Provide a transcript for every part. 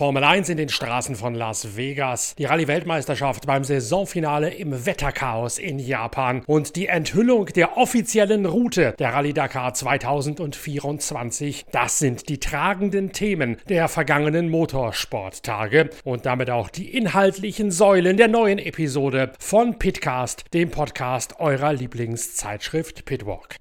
Formel 1 in den Straßen von Las Vegas, die Rallye-Weltmeisterschaft beim Saisonfinale im Wetterchaos in Japan und die Enthüllung der offiziellen Route der Rallye Dakar 2024. Das sind die tragenden Themen der vergangenen Motorsporttage und damit auch die inhaltlichen Säulen der neuen Episode von Pitcast, dem Podcast eurer Lieblingszeitschrift Pitwalk.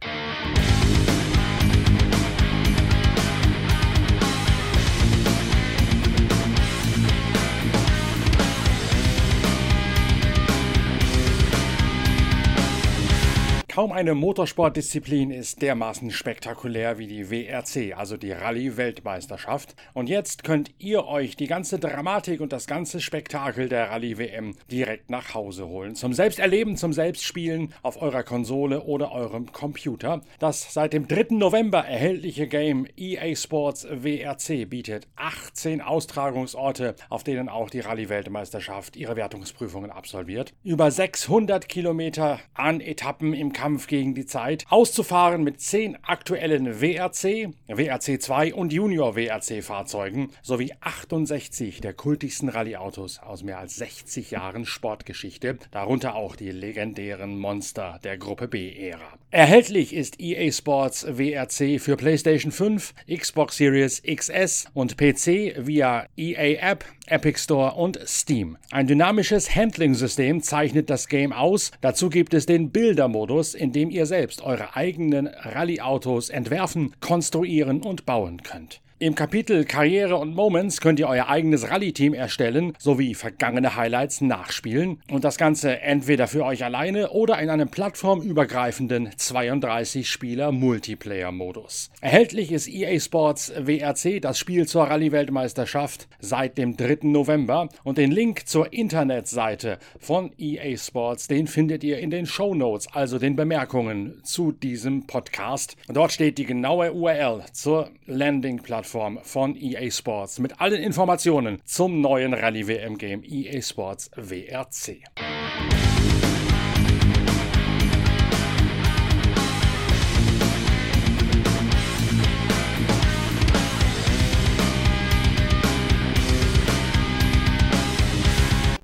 Kaum eine Motorsportdisziplin ist dermaßen spektakulär wie die WRC, also die Rallye-Weltmeisterschaft. Und jetzt könnt ihr euch die ganze Dramatik und das ganze Spektakel der Rallye-WM direkt nach Hause holen. Zum Selbsterleben, zum Selbstspielen auf eurer Konsole oder eurem Computer. Das seit dem 3. November erhältliche Game EA Sports WRC bietet 18 Austragungsorte, auf denen auch die Rallye-Weltmeisterschaft ihre Wertungsprüfungen absolviert. Über 600 Kilometer an Etappen im Kampf Kampf gegen die Zeit, auszufahren mit zehn aktuellen WRC, WRC 2 und Junior WRC Fahrzeugen sowie 68 der kultigsten Rallye-Autos aus mehr als 60 Jahren Sportgeschichte, darunter auch die legendären Monster der Gruppe B-Ära. Erhältlich ist EA Sports WRC für PlayStation 5, Xbox Series XS und PC via EA App, Epic Store und Steam. Ein dynamisches Handling-System zeichnet das Game aus. Dazu gibt es den Bildermodus, in dem ihr selbst eure eigenen Rallye-Autos entwerfen, konstruieren und bauen könnt. Im Kapitel Karriere und Moments könnt ihr euer eigenes Rallye-Team erstellen sowie vergangene Highlights nachspielen und das Ganze entweder für euch alleine oder in einem plattformübergreifenden 32-Spieler-Multiplayer-Modus. Erhältlich ist EA Sports WRC, das Spiel zur Rallye-Weltmeisterschaft, seit dem 3. November und den Link zur Internetseite von EA Sports, den findet ihr in den Show Notes, also den Bemerkungen zu diesem Podcast. Dort steht die genaue URL zur Landing-Plattform Plattform von EA Sports mit allen Informationen zum neuen Rallye WM Game EA Sports WRC.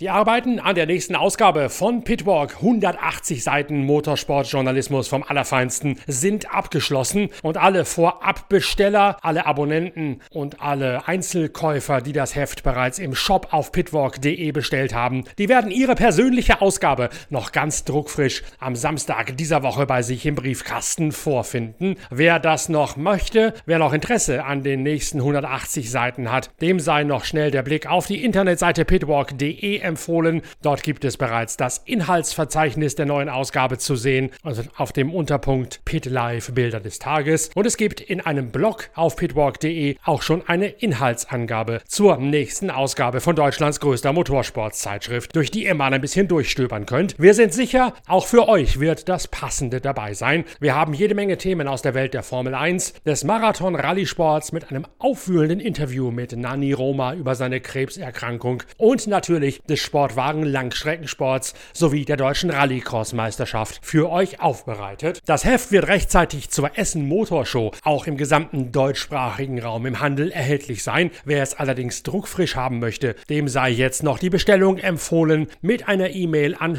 Die Arbeiten an der nächsten Ausgabe von Pitwalk, 180 Seiten Motorsportjournalismus vom Allerfeinsten, sind abgeschlossen und alle Vorabbesteller, alle Abonnenten und alle Einzelkäufer, die das Heft bereits im Shop auf pitwalk.de bestellt haben, die werden ihre persönliche Ausgabe noch ganz druckfrisch am Samstag dieser Woche bei sich im Briefkasten vorfinden. Wer das noch möchte, wer noch Interesse an den nächsten 180 Seiten hat, dem sei noch schnell der Blick auf die Internetseite pitwalk.de empfohlen empfohlen. Dort gibt es bereits das Inhaltsverzeichnis der neuen Ausgabe zu sehen, also auf dem Unterpunkt Pit Live Bilder des Tages. Und es gibt in einem Blog auf pitwalk.de auch schon eine Inhaltsangabe zur nächsten Ausgabe von Deutschlands größter Motorsportzeitschrift, durch die ihr mal ein bisschen durchstöbern könnt. Wir sind sicher, auch für euch wird das Passende dabei sein. Wir haben jede Menge Themen aus der Welt der Formel 1, des Marathon-Rallye-Sports mit einem aufwühlenden Interview mit Nani Roma über seine Krebserkrankung und natürlich des Sportwagen Langstreckensports sowie der deutschen Rallycross-Meisterschaft für euch aufbereitet. Das Heft wird rechtzeitig zur Essen Motorshow auch im gesamten deutschsprachigen Raum im Handel erhältlich sein. Wer es allerdings druckfrisch haben möchte, dem sei jetzt noch die Bestellung empfohlen mit einer E-Mail an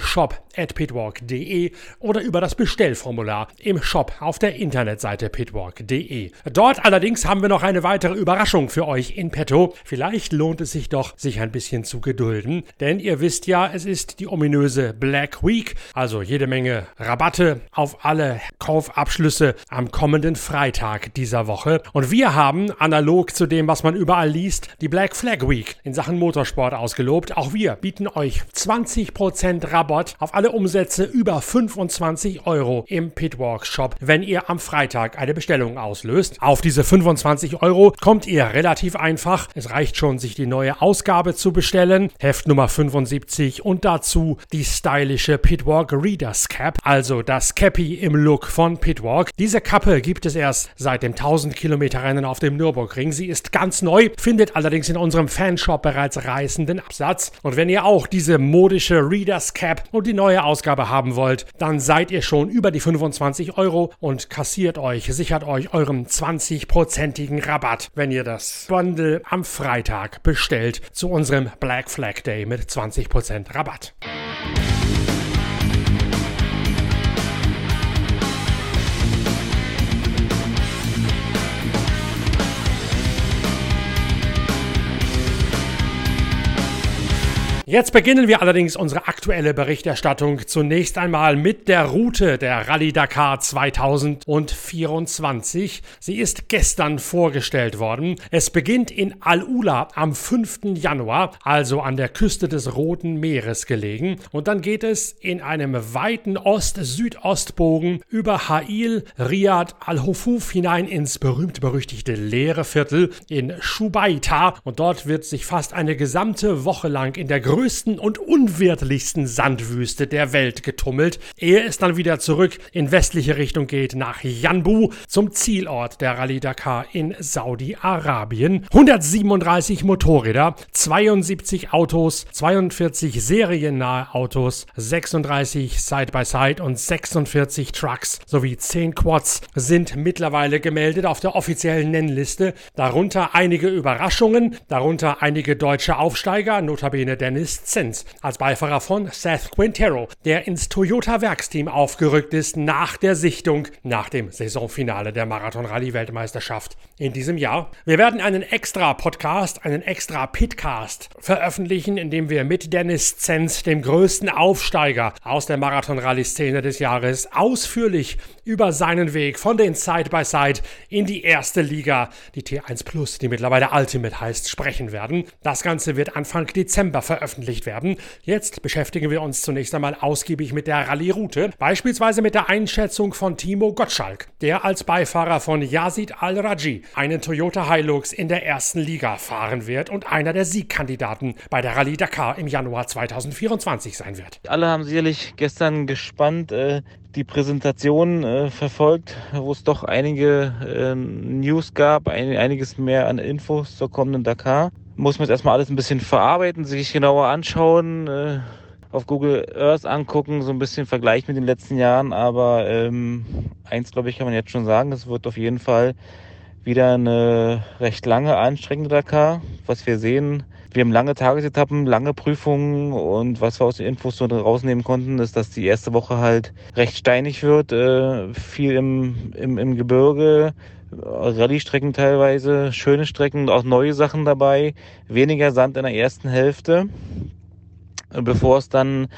shop@pitwalk.de oder über das Bestellformular im Shop auf der Internetseite pitwalk.de. Dort allerdings haben wir noch eine weitere Überraschung für euch in petto. Vielleicht lohnt es sich doch, sich ein bisschen zu gedulden, denn ihr wisst ja, es ist die ominöse Black Week, also jede Menge Rabatte auf alle Kaufabschlüsse am kommenden Freitag dieser Woche. Und wir haben, analog zu dem, was man überall liest, die Black Flag Week in Sachen Motorsport ausgelobt. Auch wir bieten euch 20% Rabatt auf alle Umsätze über 25 Euro im Pitwalk Shop, wenn ihr am Freitag eine Bestellung auslöst. Auf diese 25 Euro kommt ihr relativ einfach. Es reicht schon, sich die neue Ausgabe zu bestellen. Heft Nummer 5 75 und dazu die stylische Pitwalk Readers Cap, also das Cappy im Look von Pitwalk. Diese Kappe gibt es erst seit dem 1000 Kilometer Rennen auf dem Nürburgring. Sie ist ganz neu, findet allerdings in unserem Fanshop bereits reißenden Absatz. Und wenn ihr auch diese modische Readers Cap und die neue Ausgabe haben wollt, dann seid ihr schon über die 25 Euro und kassiert euch, sichert euch euren 20-prozentigen Rabatt, wenn ihr das Bundle am Freitag bestellt zu unserem Black Flag Day mit 20% Rabatt. Jetzt beginnen wir allerdings unsere aktuelle Berichterstattung zunächst einmal mit der Route der Rallye Dakar 2024. Sie ist gestern vorgestellt worden. Es beginnt in Al-Ula am 5. Januar, also an der Küste des Roten Meeres gelegen. Und dann geht es in einem weiten Ost-Südostbogen über Ha'il, Riyadh, Al-Hufuf hinein ins berühmt-berüchtigte leere Viertel in Shubaita. Und dort wird sich fast eine gesamte Woche lang in der größten und unwirtlichsten Sandwüste der Welt getummelt, ehe es dann wieder zurück in westliche Richtung geht nach Yanbu zum Zielort der Rallye Dakar in Saudi-Arabien. 137 Motorräder, 72 Autos, 42 seriennahe Autos, 36 Side-by-Side -Side und 46 Trucks sowie 10 Quads sind mittlerweile gemeldet auf der offiziellen Nennliste. Darunter einige Überraschungen, darunter einige deutsche Aufsteiger, notabene Dennis Zenz als Beifahrer von Seth Quintero, der ins Toyota-Werksteam aufgerückt ist nach der Sichtung nach dem Saisonfinale der Marathon-Rallye-Weltmeisterschaft in diesem Jahr. Wir werden einen extra Podcast, einen extra Pitcast veröffentlichen, in dem wir mit Dennis Zenz, dem größten Aufsteiger aus der Marathon-Rallye-Szene des Jahres, ausführlich über seinen Weg von den Side-by-Side -Side in die erste Liga, die T1 Plus, die mittlerweile Ultimate heißt, sprechen werden. Das Ganze wird Anfang Dezember veröffentlicht veröffentlicht werden. Jetzt beschäftigen wir uns zunächst einmal ausgiebig mit der Rallye-Route, beispielsweise mit der Einschätzung von Timo Gottschalk, der als Beifahrer von Yazid Al-Raji einen Toyota Hilux in der ersten Liga fahren wird und einer der Siegkandidaten bei der Rallye Dakar im Januar 2024 sein wird. Alle haben sicherlich gestern gespannt äh, die Präsentation äh, verfolgt, wo es doch einige äh, News gab, ein, einiges mehr an Infos zur kommenden Dakar muss man jetzt erstmal alles ein bisschen verarbeiten, sich genauer anschauen, äh, auf Google Earth angucken, so ein bisschen Vergleich mit den letzten Jahren. Aber ähm, eins, glaube ich, kann man jetzt schon sagen, es wird auf jeden Fall wieder eine recht lange, anstrengende Dakar. Was wir sehen, wir haben lange Tagesetappen, lange Prüfungen und was wir aus den Infos so rausnehmen konnten, ist, dass die erste Woche halt recht steinig wird, äh, viel im, im, im Gebirge, Rallye-Strecken teilweise, schöne Strecken, auch neue Sachen dabei, weniger Sand in der ersten Hälfte, bevor es dann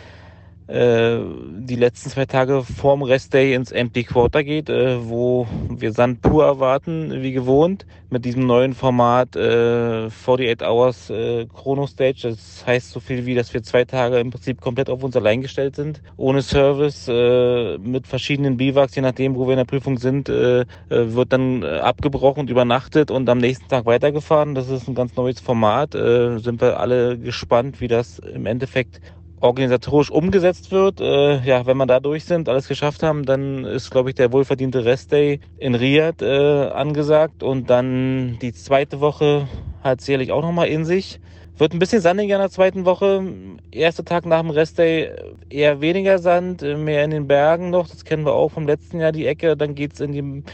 die letzten zwei Tage vorm Restday ins Empty Quarter geht, äh, wo wir Sand pur erwarten, wie gewohnt, mit diesem neuen Format äh, 48 Hours äh, Chrono Stage. Das heißt so viel wie, dass wir zwei Tage im Prinzip komplett auf uns allein gestellt sind, ohne Service, äh, mit verschiedenen Biwaks, je nachdem, wo wir in der Prüfung sind, äh, äh wird dann äh, abgebrochen und übernachtet und am nächsten Tag weitergefahren. Das ist ein ganz neues Format. Äh, sind wir alle gespannt, wie das im Endeffekt organisatorisch umgesetzt wird. Äh, ja, wenn wir da durch sind, alles geschafft haben, dann ist, glaube ich, der wohlverdiente Restday in Riyadh äh, angesagt und dann die zweite Woche hat sicherlich auch nochmal in sich. Wird ein bisschen sandiger in der zweiten Woche. Erster Tag nach dem Restday eher weniger Sand, mehr in den Bergen noch. Das kennen wir auch vom letzten Jahr, die Ecke. Dann geht's in die,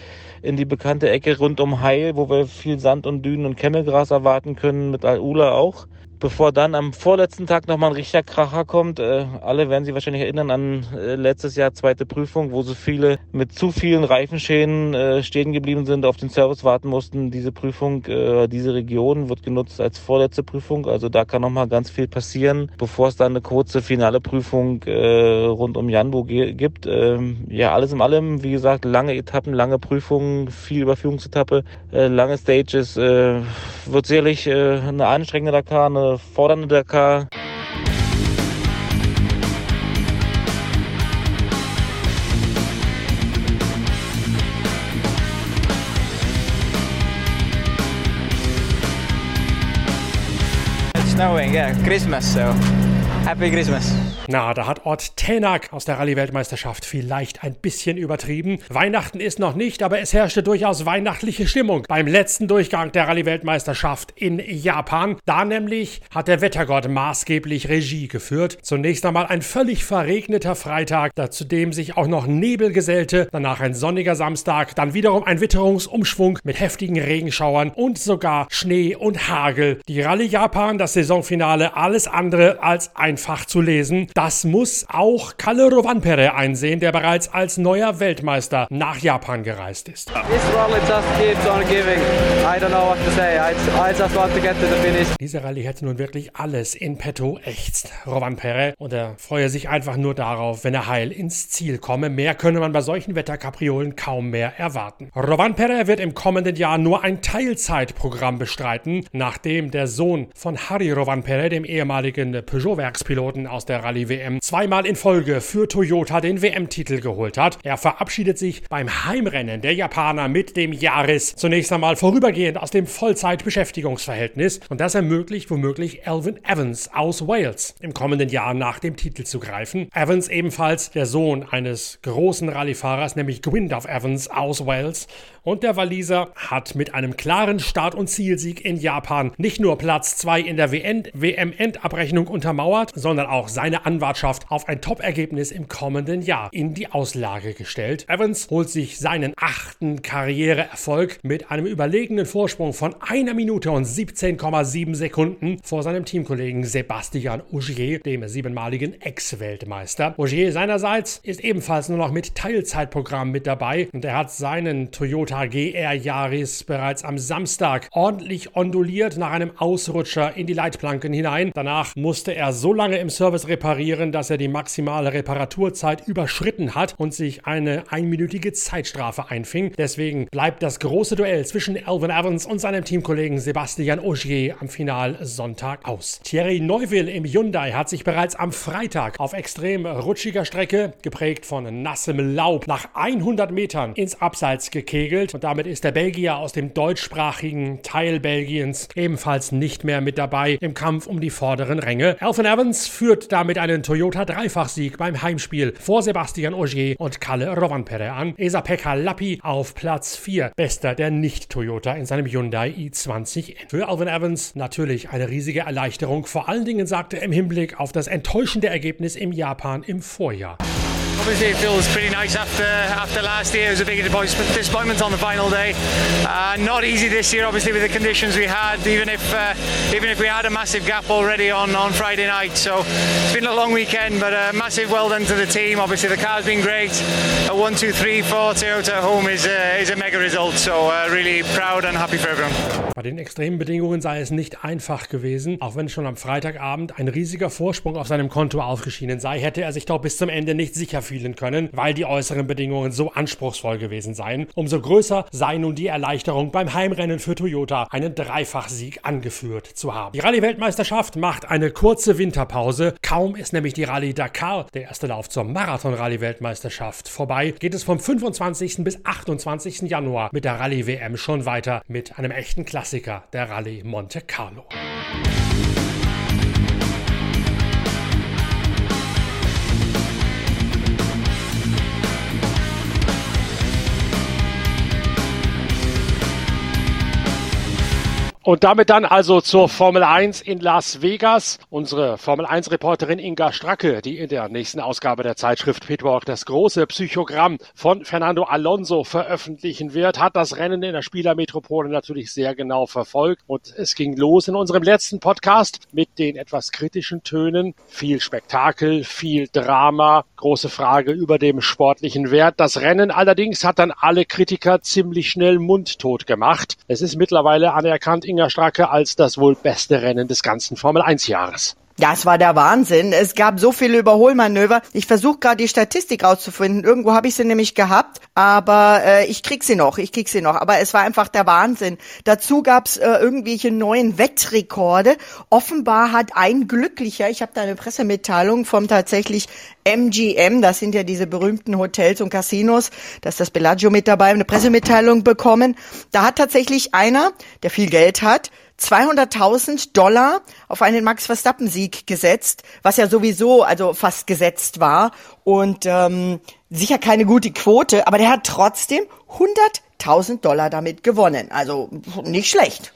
in die bekannte Ecke rund um Heil, wo wir viel Sand und Dünen und Kemmelgras erwarten können, mit Al-Ula auch bevor dann am vorletzten Tag nochmal ein richtiger Kracher kommt. Äh, alle werden sich wahrscheinlich erinnern an äh, letztes Jahr zweite Prüfung, wo so viele mit zu vielen Reifenschäden äh, stehen geblieben sind, auf den Service warten mussten. Diese Prüfung, äh, diese Region wird genutzt als vorletzte Prüfung. Also da kann nochmal ganz viel passieren, bevor es dann eine kurze finale Prüfung äh, rund um Janbo gibt. Ähm, ja, alles in allem, wie gesagt, lange Etappen, lange Prüfungen, viel Überführungsetappe, äh, lange Stages. Wird sicherlich eine anstrengende Dakar, eine fordernde Dakar. It's snowing, yeah, Christmas, so Happy Christmas. Na, da hat Ort Tänak aus der Rallye-Weltmeisterschaft vielleicht ein bisschen übertrieben. Weihnachten ist noch nicht, aber es herrschte durchaus weihnachtliche Stimmung beim letzten Durchgang der Rallye-Weltmeisterschaft in Japan. Da nämlich hat der Wettergott maßgeblich Regie geführt. Zunächst einmal ein völlig verregneter Freitag, zu dem sich auch noch Nebel gesellte, danach ein sonniger Samstag, dann wiederum ein Witterungsumschwung mit heftigen Regenschauern und sogar Schnee und Hagel. Die Rallye Japan, das Saisonfinale, alles andere als einfach zu lesen. Das muss auch Kalle Rovanpere einsehen, der bereits als neuer Weltmeister nach Japan gereist ist. Diese Rallye hätte nun wirklich alles in petto, ächzt Rovanpere und er freue sich einfach nur darauf, wenn er heil ins Ziel komme. Mehr könne man bei solchen Wetterkapriolen kaum mehr erwarten. Rovanpere wird im kommenden Jahr nur ein Teilzeitprogramm bestreiten, nachdem der Sohn von Harry Rovanpere, dem ehemaligen Peugeot-Werkspiloten aus der Rallye-WM, zweimal in Folge für Toyota den WM-Titel geholt hat. Er verabschiedet sich beim Heimrennen der Japaner mit dem Jahres zunächst einmal vorübergehend aus dem Vollzeitbeschäftigungsverhältnis und das ermöglicht womöglich Alvin Evans aus Wales im kommenden Jahr nach dem Titel zu greifen. Evans ebenfalls der Sohn eines großen Rallyefahrers, nämlich Gwyndaf Evans aus Wales und der Waliser hat mit einem klaren Start- und Zielsieg in Japan nicht nur Platz 2 in der WM-Endabrechnung untermauert, sondern auch seine Anwartschaft auf ein Top-Ergebnis im kommenden Jahr in die Auslage gestellt. Evans holt sich seinen achten Karriereerfolg mit einem überlegenen Vorsprung von einer Minute und 17,7 Sekunden vor seinem Teamkollegen Sebastian Ogier, dem siebenmaligen Ex-Weltmeister. Ogier seinerseits ist ebenfalls nur noch mit Teilzeitprogramm mit dabei und er hat seinen Toyota Toyota GR Yaris bereits am Samstag ordentlich onduliert nach einem Ausrutscher in die Leitplanken hinein. Danach musste er so lange im Service reparieren, dass er die maximale Reparaturzeit überschritten hat und sich eine einminütige Zeitstrafe einfing. Deswegen bleibt das große Duell zwischen Alvin Evans und seinem Teamkollegen Sebastian Ogier am Finalsonntag aus. Thierry Neuville im Hyundai hat sich bereits am Freitag auf extrem rutschiger Strecke, geprägt von nassem Laub, nach 100 Metern ins Abseits gekegelt gespielt und damit ist der Belgier aus dem deutschsprachigen Teil Belgiens ebenfalls nicht mehr mit dabei im Kampf um die vorderen Ränge. Alvin Evans führt damit einen Toyota Dreifachsieg beim Heimspiel vor Sebastian Ogier und Kalle Rovanpere an. Esa Pekka Lappi auf Platz 4, bester der Nicht-Toyota in seinem Hyundai i20N. Für Alvin Evans natürlich eine riesige Erleichterung, vor allen Dingen sagte er im Hinblick auf das enttäuschende Ergebnis im Japan im Vorjahr. Obviously, it feels pretty nice after after last year. It was a big disappointment on the final day. Uh, not easy this year, obviously, with the conditions we had. Even if uh, even if we had a massive gap already on, on Friday night, so it's been a long weekend. But a massive well done to the team. Obviously, the car's been great. A one, two, three, four Toyota home is uh, is a mega result. So uh, really proud and happy for everyone. Bei den extremen Bedingungen sei es nicht einfach gewesen. Auch wenn schon am Freitagabend ein riesiger Vorsprung auf seinem Konto aufgeschienen sei, hätte er sich doch bis zum Ende nicht sicher spielen können, weil die äußeren Bedingungen so anspruchsvoll gewesen seien. Umso größer sei nun die Erleichterung beim Heimrennen für Toyota, einen Dreifachsieg angeführt zu haben. Die Rallye-Weltmeisterschaft macht eine kurze Winterpause. Kaum ist nämlich die Rallye Dakar, der erste Lauf zur Marathon-Rallye-Weltmeisterschaft, vorbei, geht es vom 25. bis 28. Januar mit der Rallye-WM schon weiter mit einem echten Klassiker, der Rallye Monte Carlo. Und damit dann also zur Formel 1 in Las Vegas. Unsere Formel 1 Reporterin Inga Stracke, die in der nächsten Ausgabe der Zeitschrift Pitwalk das große Psychogramm von Fernando Alonso veröffentlichen wird, hat das Rennen in der Spielermetropole natürlich sehr genau verfolgt. Und es ging los in unserem letzten Podcast mit den etwas kritischen Tönen. Viel Spektakel, viel Drama, große Frage über dem sportlichen Wert. Das Rennen allerdings hat dann alle Kritiker ziemlich schnell mundtot gemacht. Es ist mittlerweile anerkannt, Inga Stracke als das wohl beste Rennen des ganzen Formel 1 Jahres. Das war der Wahnsinn. Es gab so viele Überholmanöver. Ich versuche gerade die Statistik rauszufinden. Irgendwo habe ich sie nämlich gehabt, aber äh, ich krieg sie noch. Ich krieg sie noch. Aber es war einfach der Wahnsinn. Dazu gab's äh, irgendwelche neuen Wettrekorde. Offenbar hat ein Glücklicher, ich habe da eine Pressemitteilung vom tatsächlich MGM, das sind ja diese berühmten Hotels und Casinos, da ist das Bellagio mit dabei, eine Pressemitteilung bekommen. Da hat tatsächlich einer, der viel Geld hat, 200.000 Dollar auf einen Max Verstappen-Sieg gesetzt, was ja sowieso also fast gesetzt war und ähm, sicher keine gute Quote, aber der hat trotzdem 100.000 Dollar damit gewonnen. Also nicht schlecht.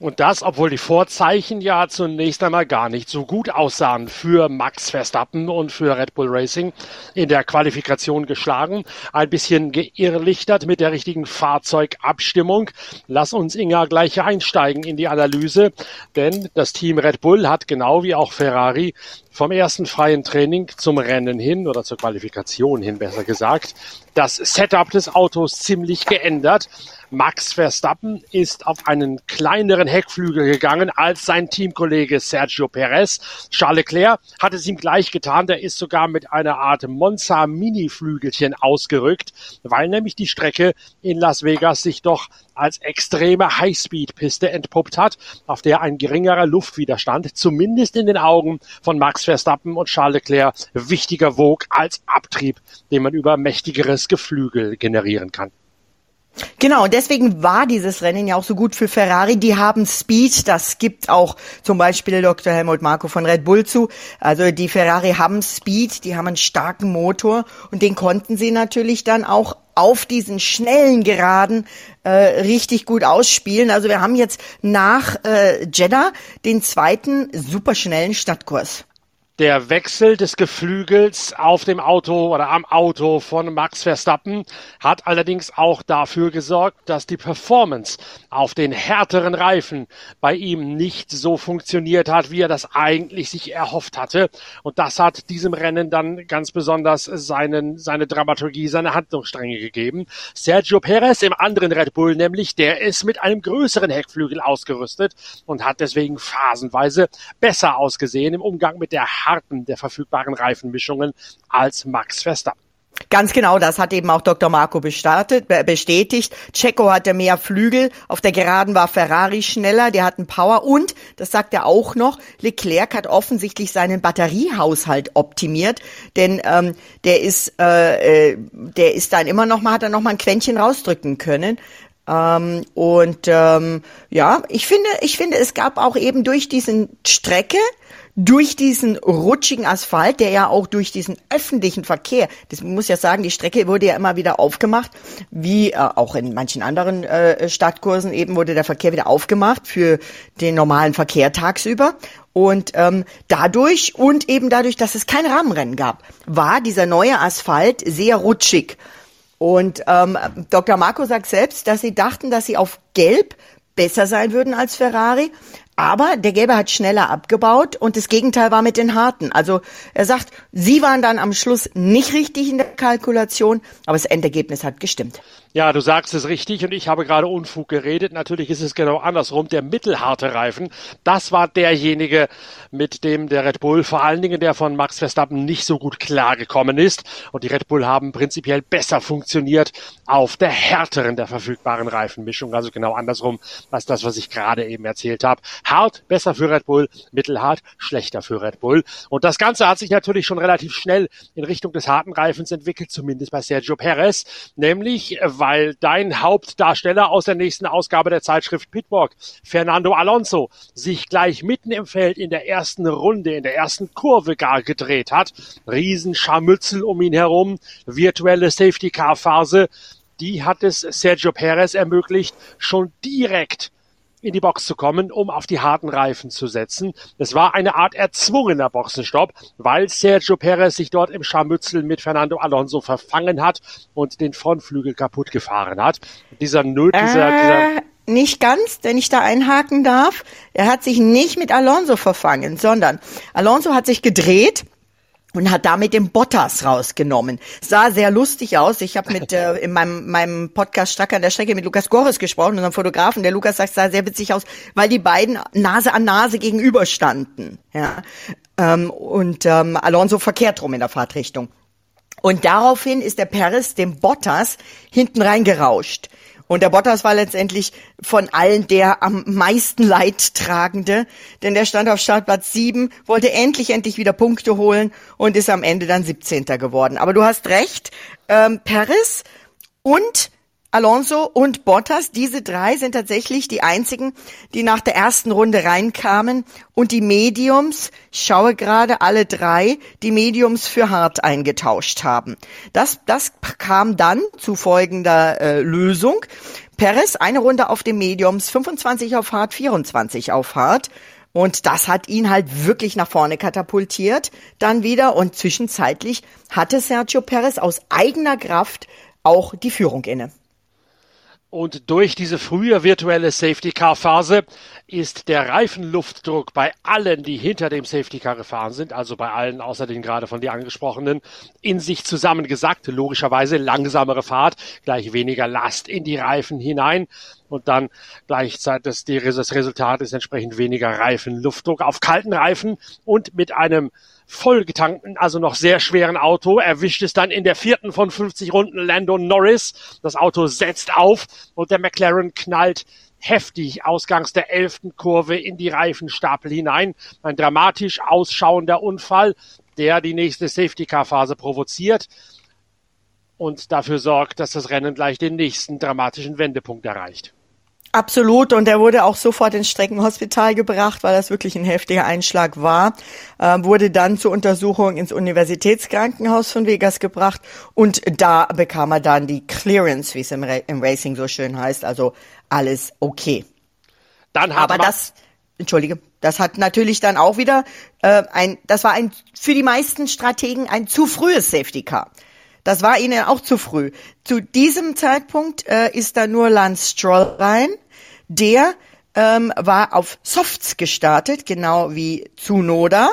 Und das, obwohl die Vorzeichen ja zunächst einmal gar nicht so gut aussahen für Max Verstappen und für Red Bull Racing in der Qualifikation geschlagen. Ein bisschen geirrlichtert mit der richtigen Fahrzeugabstimmung. Lass uns Inga gleich einsteigen in die Analyse, denn das Team Red Bull hat genau wie auch Ferrari vom ersten freien Training zum Rennen hin oder zur Qualifikation hin besser gesagt, das Setup des Autos ziemlich geändert. Max Verstappen ist auf einen kleineren Heckflügel gegangen als sein Teamkollege Sergio Perez. Charles Leclerc hat es ihm gleich getan. Der ist sogar mit einer Art Monza Mini-Flügelchen ausgerückt, weil nämlich die Strecke in Las Vegas sich doch als extreme Highspeed-Piste entpuppt hat, auf der ein geringerer Luftwiderstand, zumindest in den Augen von Max Verstappen und Charles Leclerc, wichtiger wog als Abtrieb, den man über mächtigeres Geflügel generieren kann. Genau, und deswegen war dieses Rennen ja auch so gut für Ferrari. Die haben Speed, das gibt auch zum Beispiel Dr. Helmut Marko von Red Bull zu. Also die Ferrari haben Speed, die haben einen starken Motor und den konnten sie natürlich dann auch auf diesen schnellen Geraden äh, richtig gut ausspielen. Also wir haben jetzt nach äh, Jeddah den zweiten superschnellen Stadtkurs. Der Wechsel des Geflügels auf dem Auto oder am Auto von Max Verstappen hat allerdings auch dafür gesorgt, dass die Performance auf den härteren Reifen bei ihm nicht so funktioniert hat, wie er das eigentlich sich erhofft hatte. Und das hat diesem Rennen dann ganz besonders seinen, seine Dramaturgie, seine Handlungsstränge gegeben. Sergio Perez im anderen Red Bull nämlich, der ist mit einem größeren Heckflügel ausgerüstet und hat deswegen phasenweise besser ausgesehen im Umgang mit der harten der verfügbaren Reifenmischungen als Max Verstappen. Ganz genau, das hat eben auch Dr. Marco bestartet, bestätigt. Checo hatte mehr Flügel, auf der Geraden war Ferrari schneller, der hat einen Power und, das sagt er auch noch, Leclerc hat offensichtlich seinen Batteriehaushalt optimiert, denn ähm, der ist, äh, äh der ist dann immer noch mal, hat er noch mal ein Quäntchen rausdrücken können. Ähm, und ähm, ja, ich finde, ich finde, es gab auch eben durch diesen Strecke durch diesen rutschigen Asphalt, der ja auch durch diesen öffentlichen Verkehr, das muss ja sagen, die Strecke wurde ja immer wieder aufgemacht, wie äh, auch in manchen anderen äh, Stadtkursen eben wurde der Verkehr wieder aufgemacht für den normalen Verkehr tagsüber. Und ähm, dadurch und eben dadurch, dass es kein Rahmenrennen gab, war dieser neue Asphalt sehr rutschig. Und ähm, Dr. Marco sagt selbst, dass sie dachten, dass sie auf Gelb besser sein würden als Ferrari. Aber der Gelbe hat schneller abgebaut und das Gegenteil war mit den Harten. Also er sagt, sie waren dann am Schluss nicht richtig in der Kalkulation, aber das Endergebnis hat gestimmt. Ja, du sagst es richtig und ich habe gerade Unfug geredet. Natürlich ist es genau andersrum. Der mittelharte Reifen, das war derjenige, mit dem der Red Bull, vor allen Dingen der von Max Verstappen, nicht so gut klargekommen ist. Und die Red Bull haben prinzipiell besser funktioniert auf der härteren der verfügbaren Reifenmischung. Also genau andersrum als das, was ich gerade eben erzählt habe. Hart, besser für Red Bull, mittelhart, schlechter für Red Bull. Und das Ganze hat sich natürlich schon relativ schnell in Richtung des harten Reifens entwickelt, zumindest bei Sergio Perez, nämlich weil dein Hauptdarsteller aus der nächsten Ausgabe der Zeitschrift Pitwalk, Fernando Alonso, sich gleich mitten im Feld in der ersten Runde, in der ersten Kurve gar gedreht hat. Riesenscharmützel um ihn herum, virtuelle Safety-Car-Phase. Die hat es Sergio Perez ermöglicht, schon direkt in die Box zu kommen, um auf die harten Reifen zu setzen. Es war eine Art erzwungener Boxenstopp, weil Sergio Perez sich dort im Scharmützel mit Fernando Alonso verfangen hat und den Frontflügel kaputt gefahren hat. Dieser Nöt, dieser, äh, dieser nicht ganz, wenn ich da einhaken darf. Er hat sich nicht mit Alonso verfangen, sondern Alonso hat sich gedreht und hat damit den Bottas rausgenommen. Sah sehr lustig aus. Ich habe mit äh, in meinem, meinem Podcast Strack an der Strecke mit Lukas Gores gesprochen, unserem Fotografen. Der Lukas sagt, sah sehr witzig aus, weil die beiden Nase an Nase gegenüberstanden. Ja, ähm, und ähm, Alonso verkehrt rum in der Fahrtrichtung. Und daraufhin ist der Paris dem Bottas hinten reingerauscht. Und der Bottas war letztendlich von allen der am meisten Leidtragende, denn der stand auf Startplatz 7, wollte endlich, endlich wieder Punkte holen und ist am Ende dann 17. geworden. Aber du hast recht, ähm, Paris und Alonso und Bottas, diese drei sind tatsächlich die einzigen, die nach der ersten Runde reinkamen und die Mediums, ich schaue gerade alle drei, die Mediums für hart eingetauscht haben. Das, das kam dann zu folgender äh, Lösung. Perez eine Runde auf dem Mediums, 25 auf hart, 24 auf hart. Und das hat ihn halt wirklich nach vorne katapultiert dann wieder. Und zwischenzeitlich hatte Sergio Perez aus eigener Kraft auch die Führung inne. Und durch diese frühe virtuelle Safety-Car-Phase ist der Reifenluftdruck bei allen, die hinter dem Safety-Car gefahren sind, also bei allen außer den gerade von dir angesprochenen, in sich zusammengesackt. Logischerweise langsamere Fahrt, gleich weniger Last in die Reifen hinein und dann gleichzeitig das Resultat ist entsprechend weniger Reifenluftdruck auf kalten Reifen und mit einem vollgetankten, also noch sehr schweren Auto, erwischt es dann in der vierten von 50 Runden Lando Norris. Das Auto setzt auf und der McLaren knallt heftig ausgangs der elften Kurve in die Reifenstapel hinein. Ein dramatisch ausschauender Unfall, der die nächste Safety-Car-Phase provoziert und dafür sorgt, dass das Rennen gleich den nächsten dramatischen Wendepunkt erreicht. Absolut, und er wurde auch sofort ins Streckenhospital gebracht, weil das wirklich ein heftiger Einschlag war. Äh, wurde dann zur Untersuchung ins Universitätskrankenhaus von Vegas gebracht und da bekam er dann die Clearance, wie es im, Ra im Racing so schön heißt, also alles okay. Dann Aber das, entschuldige, das hat natürlich dann auch wieder äh, ein, das war ein für die meisten Strategen ein zu frühes Safety Car. Das war ihnen auch zu früh. Zu diesem Zeitpunkt äh, ist da nur Lance Stroll rein. Der ähm, war auf Softs gestartet, genau wie Zunoda.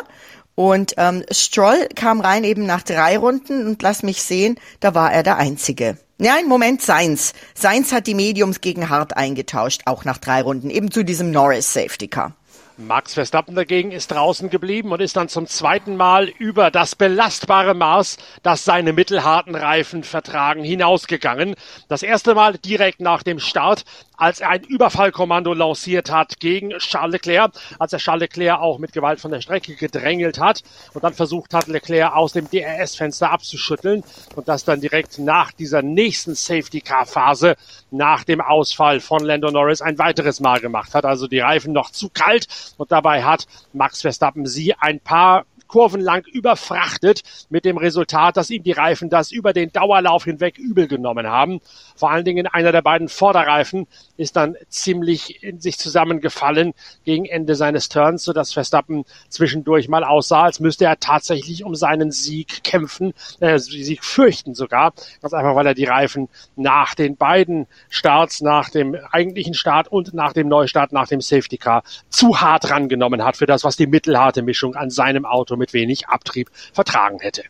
Und ähm, Stroll kam rein eben nach drei Runden und lass mich sehen, da war er der Einzige. Im Moment Seins. Seins hat die Mediums gegen Hart eingetauscht, auch nach drei Runden, eben zu diesem Norris Safety Car. Max Verstappen dagegen ist draußen geblieben und ist dann zum zweiten Mal über das belastbare Maß, das seine mittelharten Reifen vertragen, hinausgegangen. Das erste Mal direkt nach dem Start, als er ein Überfallkommando lanciert hat gegen Charles Leclerc, als er Charles Leclerc auch mit Gewalt von der Strecke gedrängelt hat und dann versucht hat, Leclerc aus dem DRS-Fenster abzuschütteln und das dann direkt nach dieser nächsten Safety-Car-Phase, nach dem Ausfall von Lando Norris ein weiteres Mal gemacht hat. Also die Reifen noch zu kalt und dabei hat Max Verstappen sie ein paar Kurven lang überfrachtet mit dem Resultat, dass ihm die Reifen das über den Dauerlauf hinweg übel genommen haben. Vor allen Dingen einer der beiden Vorderreifen ist dann ziemlich in sich zusammengefallen gegen Ende seines Turns, sodass Verstappen zwischendurch mal aussah, als müsste er tatsächlich um seinen Sieg kämpfen, äh, Sieg fürchten sogar. Ganz einfach, weil er die Reifen nach den beiden Starts, nach dem eigentlichen Start und nach dem Neustart, nach dem Safety Car zu hart rangenommen hat für das, was die mittelharte Mischung an seinem Auto mit wenig Abtrieb vertragen hätte.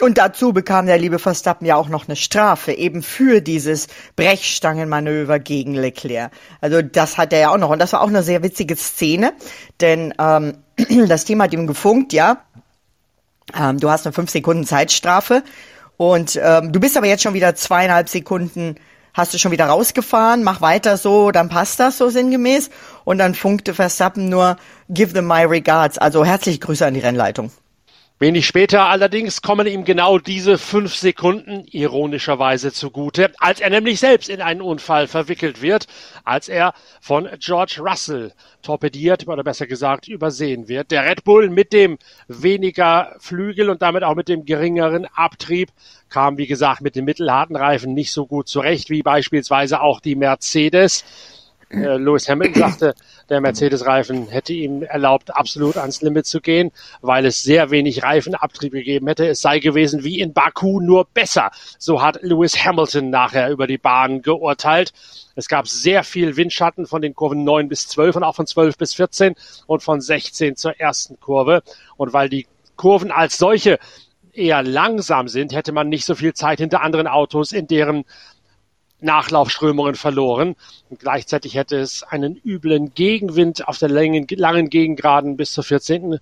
Und dazu bekam der liebe Verstappen ja auch noch eine Strafe, eben für dieses Brechstangenmanöver gegen Leclerc. Also das hat er ja auch noch. Und das war auch eine sehr witzige Szene, denn ähm, das Team hat ihm gefunkt, ja, ähm, du hast eine 5 Sekunden Zeitstrafe und ähm, du bist aber jetzt schon wieder zweieinhalb Sekunden hast du schon wieder rausgefahren, mach weiter so, dann passt das so sinngemäß. Und dann funkte Verstappen nur, give them my regards, also herzliche Grüße an die Rennleitung. Wenig später allerdings kommen ihm genau diese fünf Sekunden ironischerweise zugute, als er nämlich selbst in einen Unfall verwickelt wird, als er von George Russell torpediert oder besser gesagt übersehen wird. Der Red Bull mit dem weniger Flügel und damit auch mit dem geringeren Abtrieb kam, wie gesagt, mit den mittelharten Reifen nicht so gut zurecht wie beispielsweise auch die Mercedes. Äh, Lewis Hamilton sagte, der Mercedes-Reifen hätte ihm erlaubt, absolut ans Limit zu gehen, weil es sehr wenig Reifenabtrieb gegeben hätte. Es sei gewesen wie in Baku, nur besser. So hat Lewis Hamilton nachher über die Bahn geurteilt. Es gab sehr viel Windschatten von den Kurven 9 bis 12 und auch von 12 bis 14 und von 16 zur ersten Kurve. Und weil die Kurven als solche eher langsam sind, hätte man nicht so viel Zeit hinter anderen Autos in deren Nachlaufströmungen verloren. Und gleichzeitig hätte es einen üblen Gegenwind auf der langen, langen Gegengraden bis zur 14.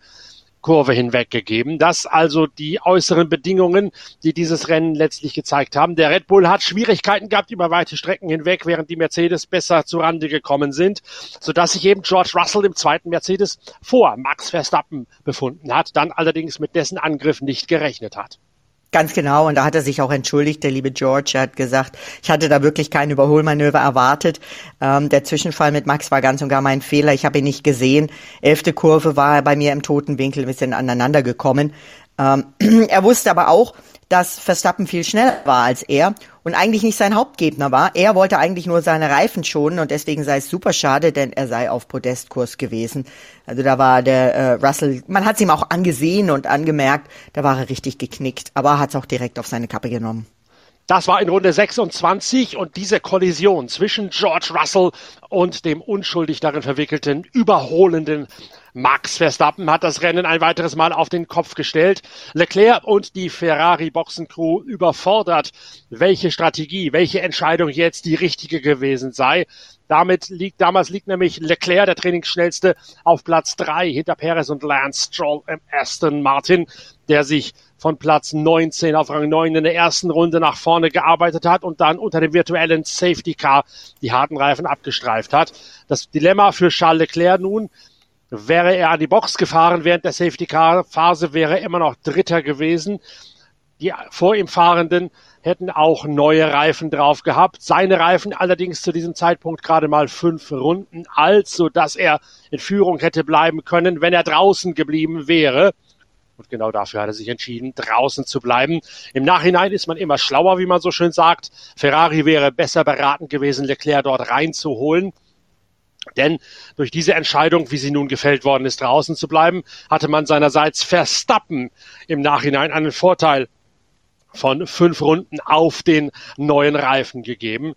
Kurve hinweg gegeben. Das also die äußeren Bedingungen, die dieses Rennen letztlich gezeigt haben. Der Red Bull hat Schwierigkeiten gehabt über weite Strecken hinweg, während die Mercedes besser zu Rande gekommen sind, sodass sich eben George Russell im zweiten Mercedes vor Max Verstappen befunden hat, dann allerdings mit dessen Angriff nicht gerechnet hat. Ganz genau, und da hat er sich auch entschuldigt, der liebe George. Er hat gesagt, ich hatte da wirklich kein Überholmanöver erwartet. Ähm, der Zwischenfall mit Max war ganz und gar mein Fehler. Ich habe ihn nicht gesehen. Elfte Kurve war er bei mir im toten Winkel ein bisschen aneinander gekommen. Ähm, er wusste aber auch, dass Verstappen viel schneller war als er und eigentlich nicht sein Hauptgegner war. Er wollte eigentlich nur seine Reifen schonen und deswegen sei es super schade, denn er sei auf Podestkurs gewesen. Also da war der äh, Russell, man hat es ihm auch angesehen und angemerkt, da war er richtig geknickt, aber er hat es auch direkt auf seine Kappe genommen. Das war in Runde 26 und diese Kollision zwischen George Russell und dem unschuldig darin verwickelten, überholenden Max Verstappen hat das Rennen ein weiteres Mal auf den Kopf gestellt. Leclerc und die Ferrari Boxencrew überfordert, welche Strategie, welche Entscheidung jetzt die richtige gewesen sei. Damit liegt, damals liegt nämlich Leclerc, der Trainingsschnellste, auf Platz drei hinter Perez und Lance Stroll im Aston Martin, der sich von Platz 19 auf Rang 9 in der ersten Runde nach vorne gearbeitet hat und dann unter dem virtuellen Safety Car die harten Reifen abgestreift hat. Das Dilemma für Charles Leclerc nun, Wäre er an die Box gefahren während der Safety Car Phase, wäre er immer noch Dritter gewesen. Die vor ihm Fahrenden hätten auch neue Reifen drauf gehabt. Seine Reifen allerdings zu diesem Zeitpunkt gerade mal fünf Runden alt, so dass er in Führung hätte bleiben können, wenn er draußen geblieben wäre. Und genau dafür hat er sich entschieden, draußen zu bleiben. Im Nachhinein ist man immer schlauer, wie man so schön sagt. Ferrari wäre besser beraten gewesen, Leclerc dort reinzuholen. Denn durch diese Entscheidung, wie sie nun gefällt worden ist, draußen zu bleiben, hatte man seinerseits Verstappen im Nachhinein einen Vorteil von fünf Runden auf den neuen Reifen gegeben.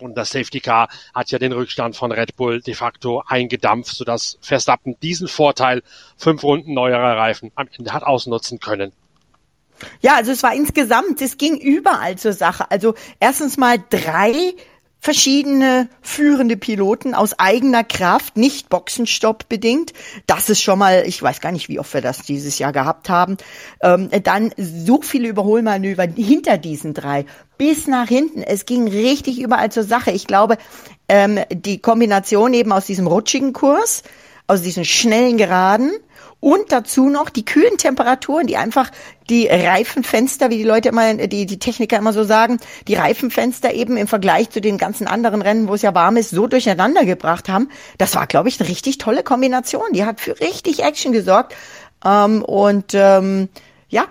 Und das Safety Car hat ja den Rückstand von Red Bull de facto eingedampft, sodass Verstappen diesen Vorteil fünf Runden neuerer Reifen am Ende hat ausnutzen können. Ja, also es war insgesamt, es ging überall zur Sache. Also erstens mal drei verschiedene führende Piloten aus eigener Kraft, nicht Boxenstopp bedingt. Das ist schon mal, ich weiß gar nicht, wie oft wir das dieses Jahr gehabt haben. Ähm, dann so viele Überholmanöver hinter diesen drei bis nach hinten. Es ging richtig überall zur Sache. Ich glaube, ähm, die Kombination eben aus diesem rutschigen Kurs, aus diesen schnellen Geraden und dazu noch die kühlen Temperaturen, die einfach die Reifenfenster, wie die Leute immer, die, die Techniker immer so sagen, die Reifenfenster eben im Vergleich zu den ganzen anderen Rennen, wo es ja warm ist, so durcheinander gebracht haben. Das war, glaube ich, eine richtig tolle Kombination. Die hat für richtig Action gesorgt. Ähm, und ähm, ja,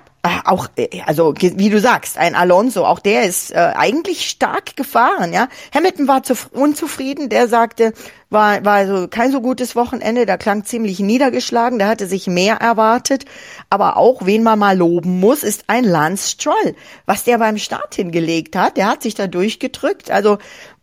auch, äh, also wie du sagst, ein Alonso, auch der ist äh, eigentlich stark gefahren, ja. Hamilton war zu, unzufrieden, der sagte, war, war also kein so gutes Wochenende, der klang ziemlich niedergeschlagen, der hatte sich mehr erwartet. Aber auch, wen man mal loben muss, ist ein Lance Stroll. Was der beim Start hingelegt hat, der hat sich da durchgedrückt. Also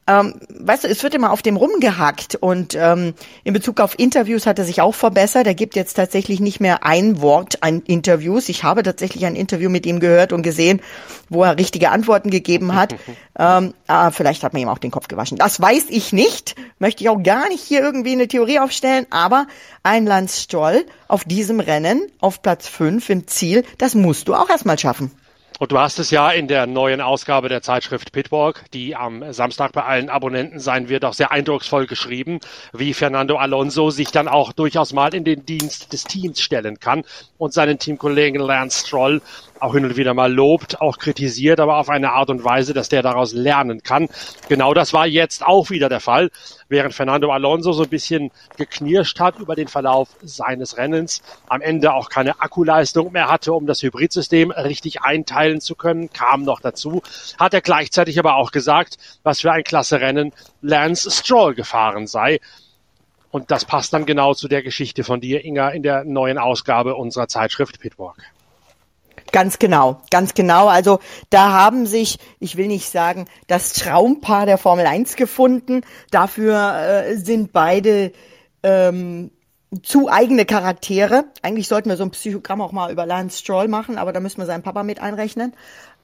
ähm, weißt du, es wird immer auf dem rumgehackt und ähm, in Bezug auf Interviews hat er sich auch verbessert. Er gibt jetzt tatsächlich nicht mehr ein Wort an Interviews. Ich habe tatsächlich ein Interview mit ihm gehört und gesehen, wo er richtige Antworten gegeben hat. ähm, äh, vielleicht hat man ihm auch den Kopf gewaschen. Das weiß ich nicht. Möchte ich auch gar nicht hier irgendwie eine Theorie aufstellen. Aber ein Lance Stroll auf diesem Rennen auf Platz 5 im Ziel, das musst du auch erstmal schaffen. Und du hast es ja in der neuen Ausgabe der Zeitschrift Pitwalk, die am Samstag bei allen Abonnenten sein wird, auch sehr eindrucksvoll geschrieben, wie Fernando Alonso sich dann auch durchaus mal in den Dienst des Teams stellen kann und seinen Teamkollegen Lance Stroll auch hin und wieder mal lobt, auch kritisiert, aber auf eine Art und Weise, dass der daraus lernen kann. Genau das war jetzt auch wieder der Fall, während Fernando Alonso so ein bisschen geknirscht hat über den Verlauf seines Rennens, am Ende auch keine Akkuleistung mehr hatte, um das Hybridsystem richtig einteilen zu können, kam noch dazu, hat er gleichzeitig aber auch gesagt, was für ein klasse Rennen Lance Stroll gefahren sei. Und das passt dann genau zu der Geschichte von dir, Inga, in der neuen Ausgabe unserer Zeitschrift Pitwalk. Ganz genau, ganz genau. Also da haben sich, ich will nicht sagen, das Traumpaar der Formel 1 gefunden. Dafür äh, sind beide ähm, zu eigene Charaktere. Eigentlich sollten wir so ein Psychogramm auch mal über Lance Stroll machen, aber da müssen wir seinen Papa mit einrechnen.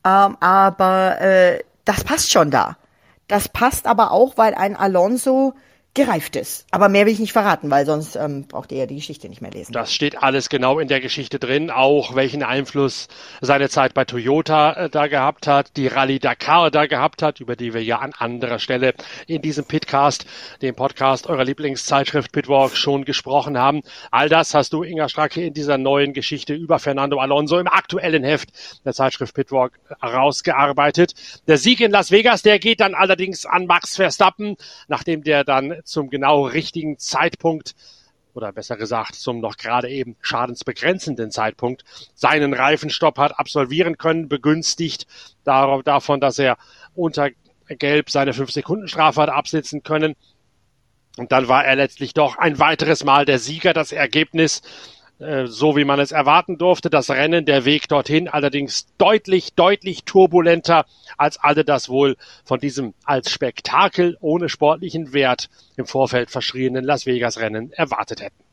Ähm, aber äh, das passt schon da. Das passt aber auch, weil ein Alonso gereift ist. Aber mehr will ich nicht verraten, weil sonst ähm, braucht ihr ja die Geschichte nicht mehr lesen. Das steht alles genau in der Geschichte drin, auch welchen Einfluss seine Zeit bei Toyota äh, da gehabt hat, die Rallye Dakar da gehabt hat, über die wir ja an anderer Stelle in diesem Pitcast, dem Podcast eurer Lieblingszeitschrift Pitwalk schon gesprochen haben. All das hast du, Inga Stracke, in dieser neuen Geschichte über Fernando Alonso im aktuellen Heft der Zeitschrift Pitwalk rausgearbeitet. Der Sieg in Las Vegas, der geht dann allerdings an Max Verstappen, nachdem der dann zum genau richtigen Zeitpunkt oder besser gesagt zum noch gerade eben schadensbegrenzenden Zeitpunkt seinen Reifenstopp hat absolvieren können, begünstigt davon, dass er unter Gelb seine 5-Sekunden-Strafe hat absitzen können. Und dann war er letztlich doch ein weiteres Mal der Sieger. Das Ergebnis so wie man es erwarten durfte. Das Rennen, der Weg dorthin allerdings deutlich, deutlich turbulenter, als alle das wohl von diesem als Spektakel ohne sportlichen Wert im Vorfeld verschrienen Las Vegas Rennen erwartet hätten.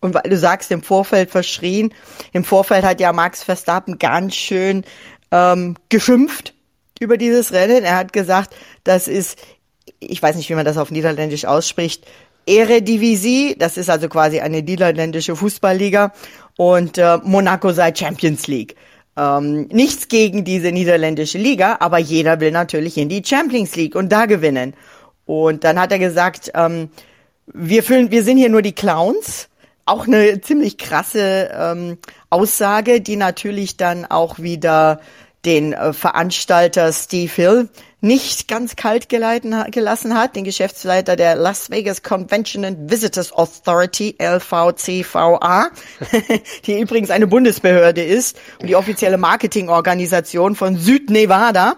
Und weil du sagst, im Vorfeld verschrien, im Vorfeld hat ja Max Verstappen ganz schön ähm, geschimpft über dieses Rennen. Er hat gesagt, das ist, ich weiß nicht, wie man das auf Niederländisch ausspricht, Eredivisie, das ist also quasi eine niederländische Fußballliga und äh, Monaco sei Champions League. Ähm, nichts gegen diese niederländische Liga, aber jeder will natürlich in die Champions League und da gewinnen. Und dann hat er gesagt, ähm, wir fühlen, wir sind hier nur die Clowns. Auch eine ziemlich krasse ähm, Aussage, die natürlich dann auch wieder den äh, Veranstalter Steve Hill nicht ganz kalt geleiten, gelassen hat, den Geschäftsleiter der Las Vegas Convention and Visitors Authority, LVCVA, die übrigens eine Bundesbehörde ist und die offizielle Marketingorganisation von Südnevada.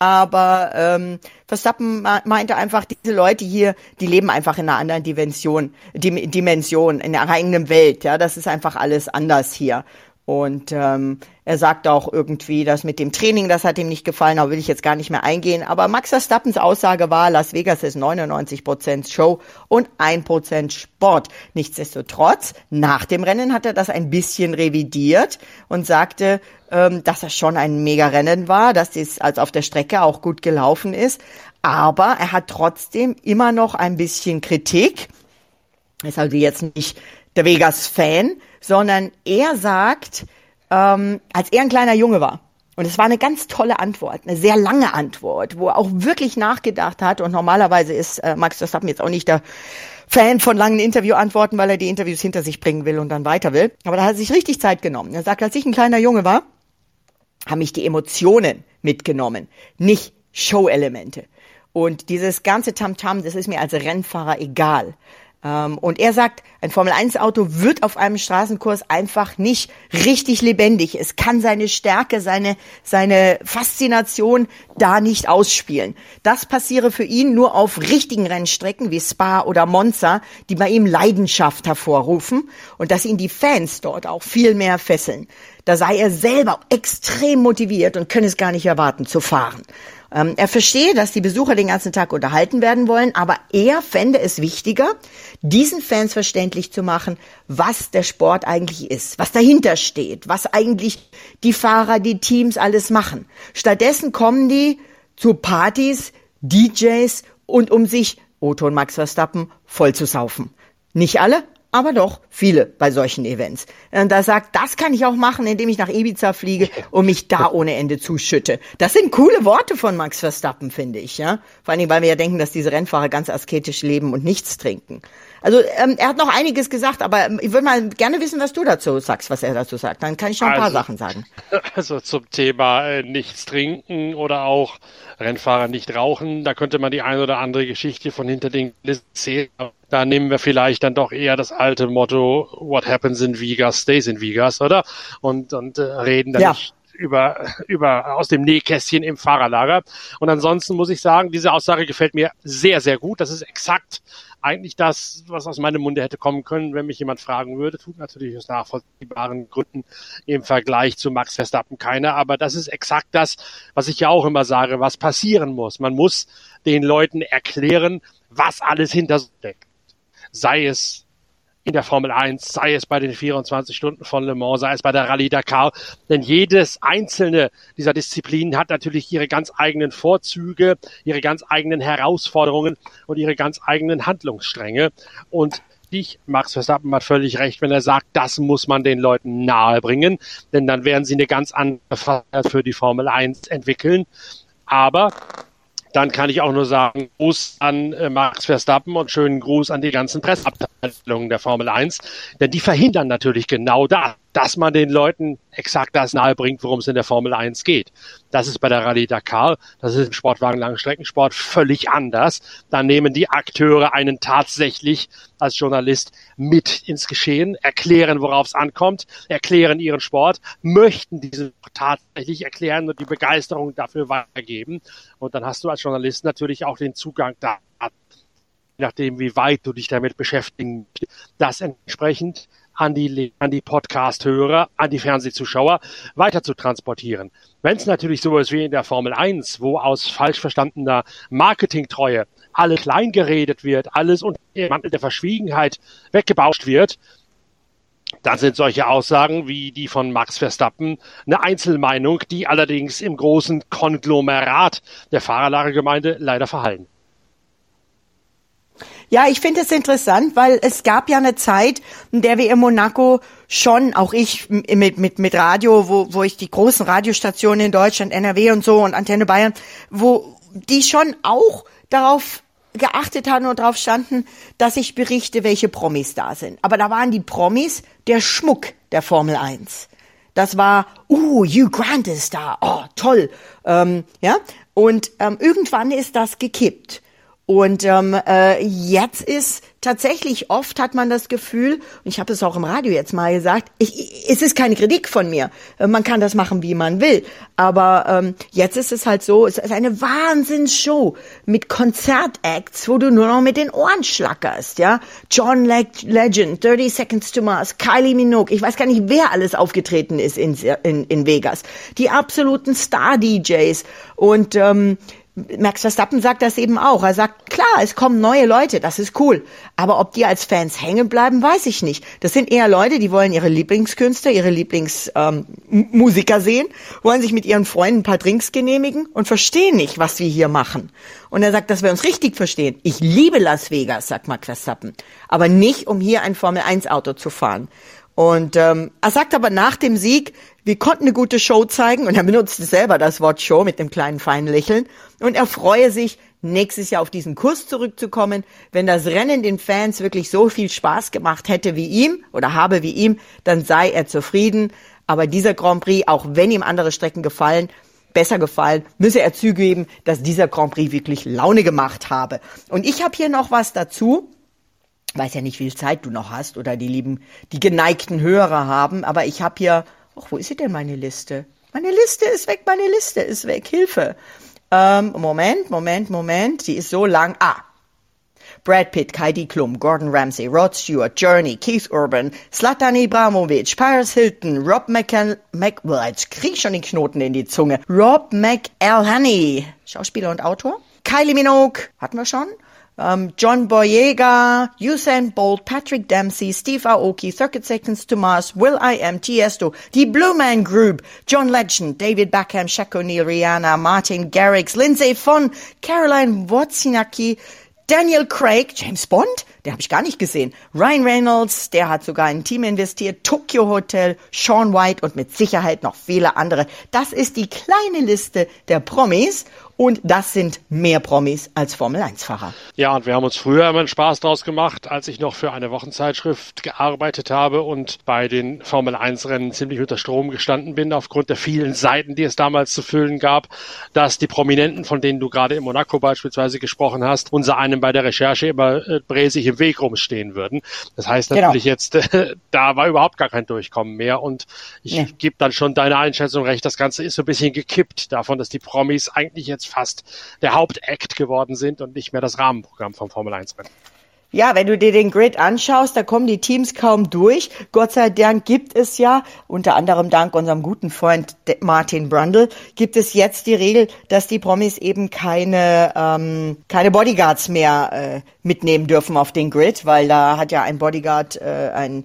Aber ähm, Verstappen meinte einfach, diese Leute hier, die leben einfach in einer anderen Dimension, Dimension, in einer eigenen Welt. Ja, das ist einfach alles anders hier. Und ähm, er sagt auch irgendwie, dass mit dem Training, das hat ihm nicht gefallen, aber will ich jetzt gar nicht mehr eingehen. Aber Max Verstappens Aussage war, Las Vegas ist 99% Show und 1% Sport. Nichtsdestotrotz, nach dem Rennen hat er das ein bisschen revidiert und sagte, ähm, dass das schon ein Mega-Rennen war, dass es als auf der Strecke auch gut gelaufen ist. Aber er hat trotzdem immer noch ein bisschen Kritik. Ist also jetzt nicht der Vegas-Fan, sondern er sagt, ähm, als er ein kleiner Junge war, und es war eine ganz tolle Antwort, eine sehr lange Antwort, wo er auch wirklich nachgedacht hat. Und normalerweise ist äh, Max Verstappen jetzt auch nicht der Fan von langen Interviewantworten, weil er die Interviews hinter sich bringen will und dann weiter will. Aber da hat er sich richtig Zeit genommen. Er sagt, als ich ein kleiner Junge war, haben mich die Emotionen mitgenommen, nicht Show-Elemente. Und dieses ganze Tamtam, -Tam, das ist mir als Rennfahrer egal. Ähm, und er sagt, ein Formel-1-Auto wird auf einem Straßenkurs einfach nicht richtig lebendig. Es kann seine Stärke, seine, seine Faszination da nicht ausspielen. Das passiere für ihn nur auf richtigen Rennstrecken wie Spa oder Monza, die bei ihm Leidenschaft hervorrufen und dass ihn die Fans dort auch viel mehr fesseln. Da sei er selber extrem motiviert und könne es gar nicht erwarten zu fahren. Ähm, er verstehe, dass die Besucher den ganzen Tag unterhalten werden wollen, aber er fände es wichtiger, diesen Fans verständlich zu machen, was der Sport eigentlich ist, was dahinter steht, was eigentlich die Fahrer, die Teams alles machen. Stattdessen kommen die zu Partys, DJs und um sich, Otto und Max Verstappen, voll zu saufen. Nicht alle, aber doch viele bei solchen Events. Und da sagt, das kann ich auch machen, indem ich nach Ibiza fliege und mich da ohne Ende zuschütte. Das sind coole Worte von Max Verstappen, finde ich, ja. Vor allen Dingen, weil wir ja denken, dass diese Rennfahrer ganz asketisch leben und nichts trinken. Also ähm, er hat noch einiges gesagt, aber ähm, ich würde mal gerne wissen, was du dazu sagst, was er dazu sagt. Dann kann ich schon ein also, paar Sachen sagen. Also zum Thema äh, nichts trinken oder auch Rennfahrer nicht rauchen, da könnte man die eine oder andere Geschichte von hinter den erzählen. Da nehmen wir vielleicht dann doch eher das alte Motto, what happens in Vegas stays in Vegas, oder? Und, und äh, reden dann ja. nicht über, über aus dem Nähkästchen im Fahrerlager. Und ansonsten muss ich sagen, diese Aussage gefällt mir sehr, sehr gut. Das ist exakt eigentlich das, was aus meinem Munde hätte kommen können, wenn mich jemand fragen würde. Tut natürlich aus nachvollziehbaren Gründen im Vergleich zu Max Verstappen keiner. Aber das ist exakt das, was ich ja auch immer sage, was passieren muss. Man muss den Leuten erklären, was alles hinter steckt. Sei es in der Formel 1, sei es bei den 24 Stunden von Le Mans, sei es bei der Rallye Dakar. Denn jedes einzelne dieser Disziplinen hat natürlich ihre ganz eigenen Vorzüge, ihre ganz eigenen Herausforderungen und ihre ganz eigenen Handlungsstränge. Und ich, Max Verstappen hat völlig recht, wenn er sagt, das muss man den Leuten nahebringen, denn dann werden sie eine ganz andere Freiheit für die Formel 1 entwickeln. Aber dann kann ich auch nur sagen, Gruß an äh, Max Verstappen und schönen Gruß an die ganzen Presseabteilungen der Formel 1, denn die verhindern natürlich genau das dass man den Leuten exakt das nahebringt, worum es in der Formel 1 geht. Das ist bei der Rallye Dakar, das ist im Sportwagen Langstreckensport völlig anders. Da nehmen die Akteure einen tatsächlich als Journalist mit ins Geschehen, erklären, worauf es ankommt, erklären ihren Sport, möchten diesen tatsächlich erklären und die Begeisterung dafür weitergeben. Und dann hast du als Journalist natürlich auch den Zugang da nachdem, wie weit du dich damit beschäftigen, das entsprechend an die, an die Podcast-Hörer, an die Fernsehzuschauer weiter zu transportieren. Wenn es natürlich so ist wie in der Formel 1, wo aus falsch verstandener Marketingtreue alles klein geredet wird, alles unter dem Mantel der Verschwiegenheit weggebauscht wird, dann sind solche Aussagen wie die von Max Verstappen eine Einzelmeinung, die allerdings im großen Konglomerat der Fahrerlagergemeinde leider verhallen. Ja, ich finde es interessant, weil es gab ja eine Zeit, in der wir in Monaco schon, auch ich mit, mit, mit Radio, wo, wo ich die großen Radiostationen in Deutschland, NRW und so und Antenne Bayern, wo die schon auch darauf geachtet haben und darauf standen, dass ich berichte, welche Promis da sind. Aber da waren die Promis der Schmuck der Formel 1. Das war, uh, Hugh Grant ist da, oh, toll, ähm, ja. Und ähm, irgendwann ist das gekippt. Und ähm, äh, jetzt ist tatsächlich oft hat man das Gefühl, und ich habe es auch im Radio jetzt mal gesagt, ich, es ist keine Kritik von mir. Äh, man kann das machen, wie man will. Aber ähm, jetzt ist es halt so, es ist eine Wahnsinnsshow mit Konzertacts, wo du nur noch mit den Ohren schlackerst, ja. John Le Legend, 30 Seconds to Mars, Kylie Minogue, ich weiß gar nicht, wer alles aufgetreten ist in, in, in Vegas. Die absoluten Star-DJs und ähm, Max Verstappen sagt das eben auch. Er sagt, klar, es kommen neue Leute, das ist cool. Aber ob die als Fans hängen bleiben, weiß ich nicht. Das sind eher Leute, die wollen ihre Lieblingskünstler, ihre Lieblingsmusiker ähm, sehen, wollen sich mit ihren Freunden ein paar Drinks genehmigen und verstehen nicht, was wir hier machen. Und er sagt, dass wir uns richtig verstehen. Ich liebe Las Vegas, sagt Max Verstappen. Aber nicht, um hier ein Formel-1-Auto zu fahren. Und ähm, er sagt aber nach dem Sieg, wir konnten eine gute Show zeigen und er benutzt selber das Wort Show mit dem kleinen feinen Lächeln und er freue sich, nächstes Jahr auf diesen Kurs zurückzukommen. Wenn das Rennen den Fans wirklich so viel Spaß gemacht hätte wie ihm oder habe wie ihm, dann sei er zufrieden. Aber dieser Grand Prix, auch wenn ihm andere Strecken gefallen, besser gefallen, müsse er zugeben, dass dieser Grand Prix wirklich Laune gemacht habe. Und ich habe hier noch was dazu weiß ja nicht, wie viel Zeit du noch hast oder die lieben, die geneigten Hörer haben, aber ich habe hier, ach, wo ist sie denn meine Liste? Meine Liste ist weg, meine Liste ist weg, Hilfe. Ähm, Moment, Moment, Moment, die ist so lang. Ah, Brad Pitt, Heidi Klum, Gordon Ramsay, Rod Stewart, Journey, Keith Urban, Slatan Ibrahimovic, Paris Hilton, Rob well, jetzt krieg ich schon den Knoten in die Zunge. Rob McElhenney, Schauspieler und Autor. Kylie Minogue, hatten wir schon um, John Boyega, Usain Bolt, Patrick Dempsey, Steve Aoki, 30 Seconds to Mars, Will I Am, Tiesto, die Blue Man Group, John Legend, David Beckham, Shaq O'Neal, Rihanna, Martin Garrix, Lindsay Vonn, Caroline Wozniacki, Daniel Craig, James Bond, der habe ich gar nicht gesehen. Ryan Reynolds, der hat sogar in ein Team investiert, Tokyo Hotel, Sean White und mit Sicherheit noch viele andere. Das ist die kleine Liste der Promis und das sind mehr Promis als Formel-1-Fahrer. Ja, und wir haben uns früher immer einen Spaß draus gemacht, als ich noch für eine Wochenzeitschrift gearbeitet habe und bei den Formel-1-Rennen ziemlich unter Strom gestanden bin, aufgrund der vielen Seiten, die es damals zu füllen gab, dass die Prominenten, von denen du gerade in Monaco beispielsweise gesprochen hast, unser einem bei der Recherche immer äh, bräsig im Weg rumstehen würden. Das heißt genau. natürlich genau. jetzt, äh, da war überhaupt gar kein Durchkommen mehr und ich nee. gebe dann schon deine Einschätzung recht, das Ganze ist so ein bisschen gekippt davon, dass die Promis eigentlich jetzt fast der Hauptakt geworden sind und nicht mehr das Rahmenprogramm vom Formel 1 Rennen. Ja, wenn du dir den Grid anschaust, da kommen die Teams kaum durch. Gott sei Dank gibt es ja, unter anderem dank unserem guten Freund Martin Brundle, gibt es jetzt die Regel, dass die Promis eben keine, ähm, keine Bodyguards mehr äh, mitnehmen dürfen auf den Grid, weil da hat ja ein Bodyguard äh, ein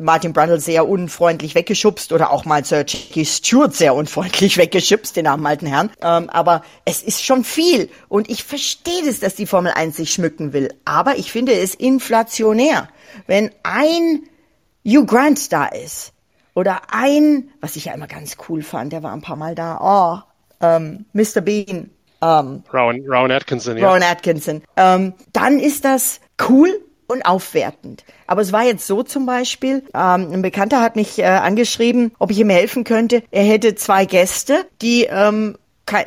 Martin Brundle sehr unfreundlich weggeschubst oder auch mal Sir Jackie Stewart sehr unfreundlich weggeschubst, den armen alten Herrn. Ähm, aber es ist schon viel und ich verstehe das, dass die Formel 1 sich schmücken will. Aber ich finde es inflationär, wenn ein Hugh Grant da ist oder ein, was ich ja immer ganz cool fand, der war ein paar Mal da, oh, ähm, Mr. Bean. Ähm, Rowan, Rowan Atkinson, ja. Rowan Atkinson. Ähm, dann ist das cool und aufwertend. Aber es war jetzt so zum Beispiel, ähm, ein Bekannter hat mich äh, angeschrieben, ob ich ihm helfen könnte. Er hätte zwei Gäste, die ähm,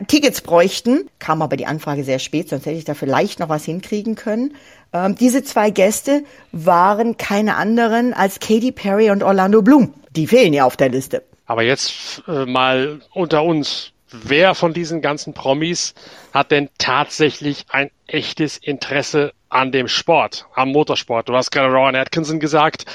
Tickets bräuchten, kam aber die Anfrage sehr spät, sonst hätte ich da vielleicht noch was hinkriegen können. Ähm, diese zwei Gäste waren keine anderen als Katy Perry und Orlando Bloom. Die fehlen ja auf der Liste. Aber jetzt äh, mal unter uns. Wer von diesen ganzen Promis hat denn tatsächlich ein echtes Interesse an dem Sport, am Motorsport. Du hast gerade Rowan Atkinson gesagt,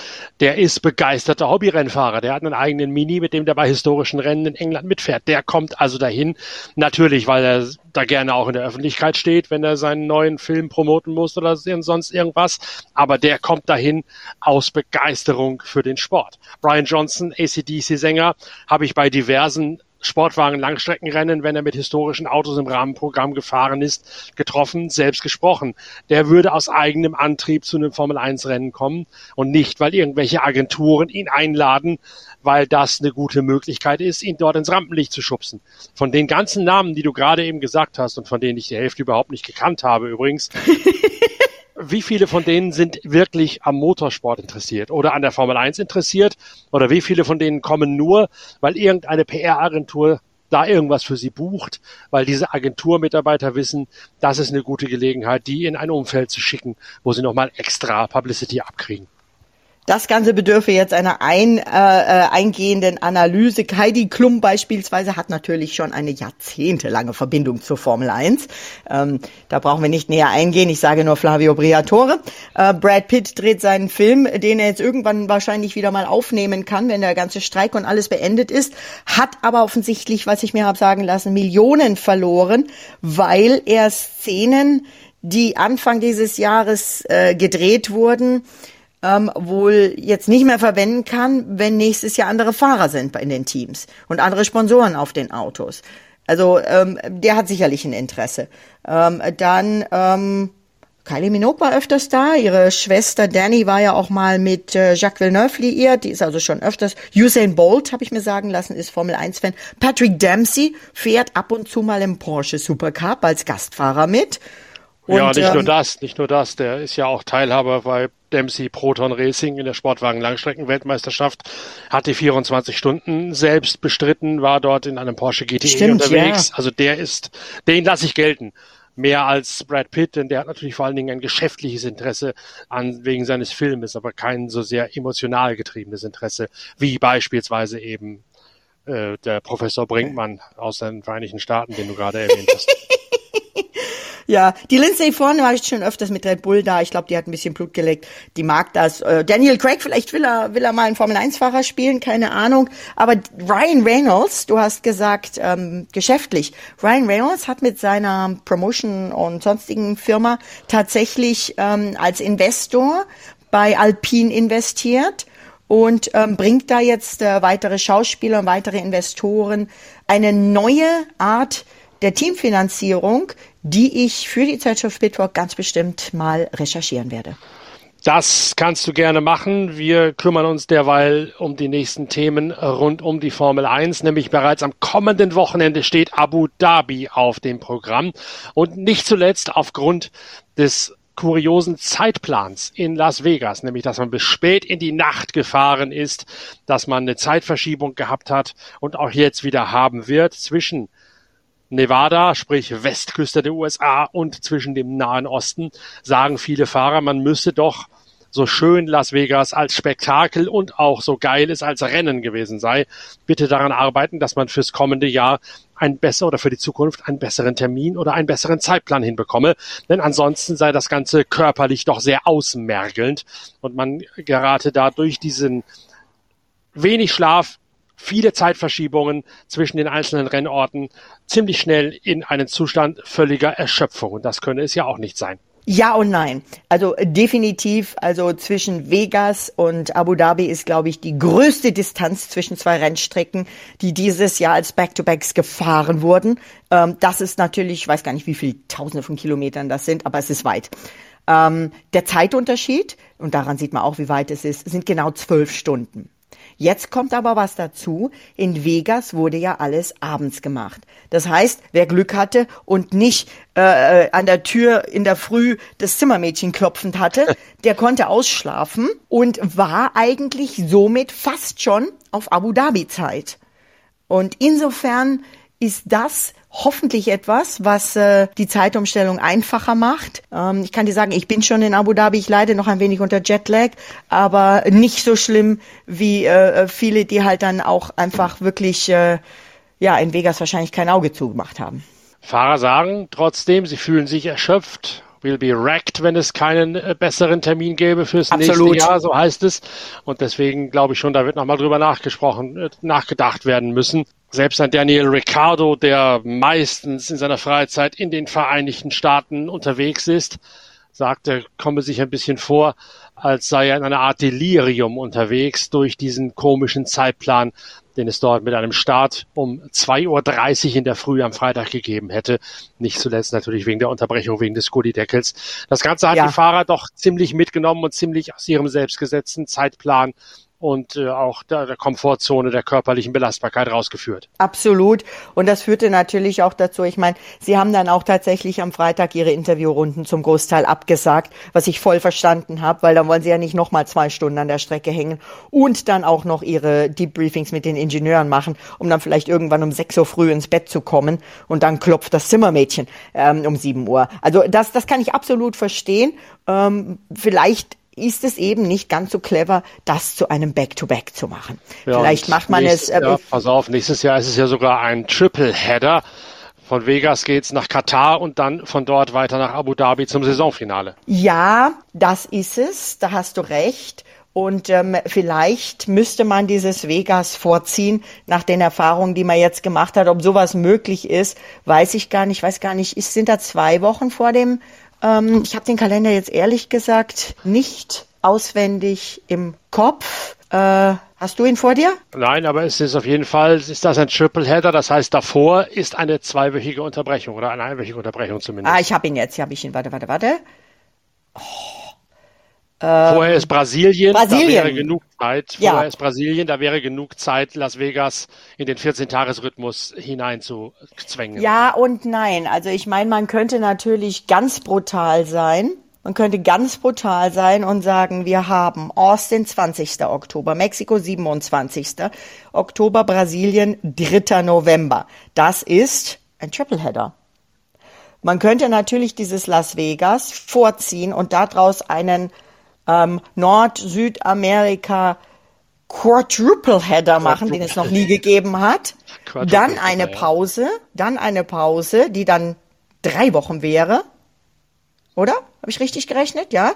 der ist begeisterter Hobbyrennfahrer. Der hat einen eigenen Mini, mit dem der bei historischen Rennen in England mitfährt. Der kommt also dahin, natürlich, weil er da gerne auch in der Öffentlichkeit steht, wenn er seinen neuen Film promoten muss oder sonst irgendwas. Aber der kommt dahin aus Begeisterung für den Sport. Brian Johnson, ACDC-Sänger, habe ich bei diversen Sportwagen Langstreckenrennen, wenn er mit historischen Autos im Rahmenprogramm gefahren ist, getroffen, selbst gesprochen. Der würde aus eigenem Antrieb zu einem Formel 1 Rennen kommen und nicht, weil irgendwelche Agenturen ihn einladen, weil das eine gute Möglichkeit ist, ihn dort ins Rampenlicht zu schubsen. Von den ganzen Namen, die du gerade eben gesagt hast und von denen ich die Hälfte überhaupt nicht gekannt habe übrigens, wie viele von denen sind wirklich am Motorsport interessiert oder an der Formel 1 interessiert? Oder wie viele von denen kommen nur, weil irgendeine PR-Agentur da irgendwas für sie bucht, weil diese Agenturmitarbeiter wissen, das ist eine gute Gelegenheit, die in ein Umfeld zu schicken, wo sie nochmal extra Publicity abkriegen. Das Ganze bedürfe jetzt einer ein, äh, äh, eingehenden Analyse. Heidi Klum beispielsweise hat natürlich schon eine jahrzehntelange Verbindung zur Formel 1. Ähm, da brauchen wir nicht näher eingehen. Ich sage nur Flavio Briatore. Äh, Brad Pitt dreht seinen Film, den er jetzt irgendwann wahrscheinlich wieder mal aufnehmen kann, wenn der ganze Streik und alles beendet ist, hat aber offensichtlich, was ich mir habe sagen lassen, Millionen verloren, weil er Szenen, die Anfang dieses Jahres äh, gedreht wurden, ähm, wohl jetzt nicht mehr verwenden kann, wenn nächstes Jahr andere Fahrer sind in den Teams und andere Sponsoren auf den Autos. Also ähm, der hat sicherlich ein Interesse. Ähm, dann ähm, Kylie Minogue war öfters da. Ihre Schwester Danny war ja auch mal mit äh, Jacques Villeneuve liiert. Die ist also schon öfters. Usain Bolt, habe ich mir sagen lassen, ist Formel 1-Fan. Patrick Dempsey fährt ab und zu mal im Porsche Supercup als Gastfahrer mit. Und, ja, nicht ähm, nur das, nicht nur das. Der ist ja auch Teilhaber bei Dempsey Proton Racing in der Sportwagen Langstreckenweltmeisterschaft, hat die 24 Stunden selbst bestritten, war dort in einem Porsche GTE Stimmt, unterwegs. Ja. Also der ist, den lasse ich gelten. Mehr als Brad Pitt, denn der hat natürlich vor allen Dingen ein geschäftliches Interesse an, wegen seines Filmes, aber kein so sehr emotional getriebenes Interesse, wie beispielsweise eben äh, der Professor Brinkmann aus den Vereinigten Staaten, den du gerade erwähnt hast. Ja, die Lindsay vorne war ich schon öfters mit Red Bull da. Ich glaube, die hat ein bisschen Blut geleckt. Die mag das. Äh, Daniel Craig, vielleicht will er, will er mal einen Formel-1-Fahrer spielen, keine Ahnung. Aber Ryan Reynolds, du hast gesagt, ähm, geschäftlich. Ryan Reynolds hat mit seiner Promotion und sonstigen Firma tatsächlich ähm, als Investor bei Alpine investiert und ähm, bringt da jetzt äh, weitere Schauspieler und weitere Investoren eine neue Art der Teamfinanzierung, die ich für die Zeitschrift Bitwalk ganz bestimmt mal recherchieren werde. Das kannst du gerne machen. Wir kümmern uns derweil um die nächsten Themen rund um die Formel 1, nämlich bereits am kommenden Wochenende steht Abu Dhabi auf dem Programm und nicht zuletzt aufgrund des kuriosen Zeitplans in Las Vegas, nämlich dass man bis spät in die Nacht gefahren ist, dass man eine Zeitverschiebung gehabt hat und auch jetzt wieder haben wird zwischen Nevada, sprich Westküste der USA und zwischen dem Nahen Osten, sagen viele Fahrer, man müsse doch so schön Las Vegas als Spektakel und auch so geil es als Rennen gewesen sei, bitte daran arbeiten, dass man fürs kommende Jahr ein besser oder für die Zukunft einen besseren Termin oder einen besseren Zeitplan hinbekomme. Denn ansonsten sei das Ganze körperlich doch sehr ausmergelnd und man gerate da durch diesen wenig Schlaf, viele Zeitverschiebungen zwischen den einzelnen Rennorten ziemlich schnell in einen Zustand völliger Erschöpfung. Und das könne es ja auch nicht sein. Ja und nein. Also definitiv, also zwischen Vegas und Abu Dhabi ist, glaube ich, die größte Distanz zwischen zwei Rennstrecken, die dieses Jahr als Back-to-Backs gefahren wurden. Ähm, das ist natürlich, ich weiß gar nicht, wie viele Tausende von Kilometern das sind, aber es ist weit. Ähm, der Zeitunterschied, und daran sieht man auch, wie weit es ist, sind genau zwölf Stunden. Jetzt kommt aber was dazu. In Vegas wurde ja alles abends gemacht. Das heißt, wer Glück hatte und nicht äh, äh an der Tür in der Früh das Zimmermädchen klopfend hatte, der konnte ausschlafen und war eigentlich somit fast schon auf Abu Dhabi Zeit. Und insofern ist das hoffentlich etwas, was äh, die Zeitumstellung einfacher macht. Ähm, ich kann dir sagen, ich bin schon in Abu Dhabi, ich leide noch ein wenig unter Jetlag, aber nicht so schlimm wie äh, viele, die halt dann auch einfach wirklich äh, ja in Vegas wahrscheinlich kein Auge zugemacht haben. Fahrer sagen trotzdem, sie fühlen sich erschöpft, will be wrecked, wenn es keinen äh, besseren Termin gäbe fürs Absolut. nächste Jahr, so heißt es. Und deswegen glaube ich schon, da wird nochmal drüber nachgesprochen, äh, nachgedacht werden müssen. Selbst ein Daniel Ricciardo, der meistens in seiner Freizeit in den Vereinigten Staaten unterwegs ist, sagte, komme sich ein bisschen vor, als sei er in einer Art Delirium unterwegs durch diesen komischen Zeitplan, den es dort mit einem Start um 2.30 Uhr in der Früh am Freitag gegeben hätte. Nicht zuletzt natürlich wegen der Unterbrechung, wegen des Gully-Deckels. Das Ganze hat ja. die Fahrer doch ziemlich mitgenommen und ziemlich aus ihrem selbstgesetzten Zeitplan und äh, auch der, der Komfortzone der körperlichen Belastbarkeit rausgeführt. Absolut. Und das führte natürlich auch dazu, ich meine, Sie haben dann auch tatsächlich am Freitag Ihre Interviewrunden zum Großteil abgesagt, was ich voll verstanden habe, weil dann wollen Sie ja nicht nochmal zwei Stunden an der Strecke hängen und dann auch noch Ihre Debriefings mit den Ingenieuren machen, um dann vielleicht irgendwann um sechs Uhr früh ins Bett zu kommen und dann klopft das Zimmermädchen ähm, um sieben Uhr. Also das, das kann ich absolut verstehen. Ähm, vielleicht ist es eben nicht ganz so clever, das zu einem Back-to-Back -Back zu machen. Ja, Vielleicht macht man es. Äh, Jahr, pass auf, nächstes Jahr ist es ja sogar ein Triple-Header. Von Vegas geht's nach Katar und dann von dort weiter nach Abu Dhabi zum Saisonfinale. Ja, das ist es. Da hast du recht. Und ähm, vielleicht müsste man dieses Vegas vorziehen nach den Erfahrungen, die man jetzt gemacht hat. Ob sowas möglich ist, weiß ich gar nicht. Ich weiß gar nicht, ist, sind da zwei Wochen vor dem ähm, ich habe den Kalender jetzt ehrlich gesagt nicht auswendig im Kopf. Äh, hast du ihn vor dir? Nein, aber es ist auf jeden Fall, ist das ein Triple Header, das heißt davor ist eine zweiwöchige Unterbrechung oder eine einwöchige Unterbrechung zumindest. Ah, ich habe ihn jetzt, habe ich ihn, warte, warte, warte. Oh. Vorher ist Brasilien, Brasilien, da wäre genug Zeit. Vorher ja. ist Brasilien, da wäre genug Zeit, Las Vegas in den 14-Tages-Rhythmus hineinzuzwängen. Ja und nein. Also ich meine, man könnte natürlich ganz brutal sein. Man könnte ganz brutal sein und sagen, wir haben Austin 20. Oktober, Mexiko 27. Oktober, Brasilien 3. November. Das ist ein Tripleheader. Man könnte natürlich dieses Las Vegas vorziehen und daraus einen ähm, Nord-Südamerika Quadruple Header machen, den es noch nie gegeben hat. Dann eine Pause, dann eine Pause, die dann drei Wochen wäre. Oder? Habe ich richtig gerechnet? Ja.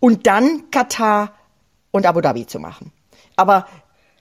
Und dann Katar und Abu Dhabi zu machen. Aber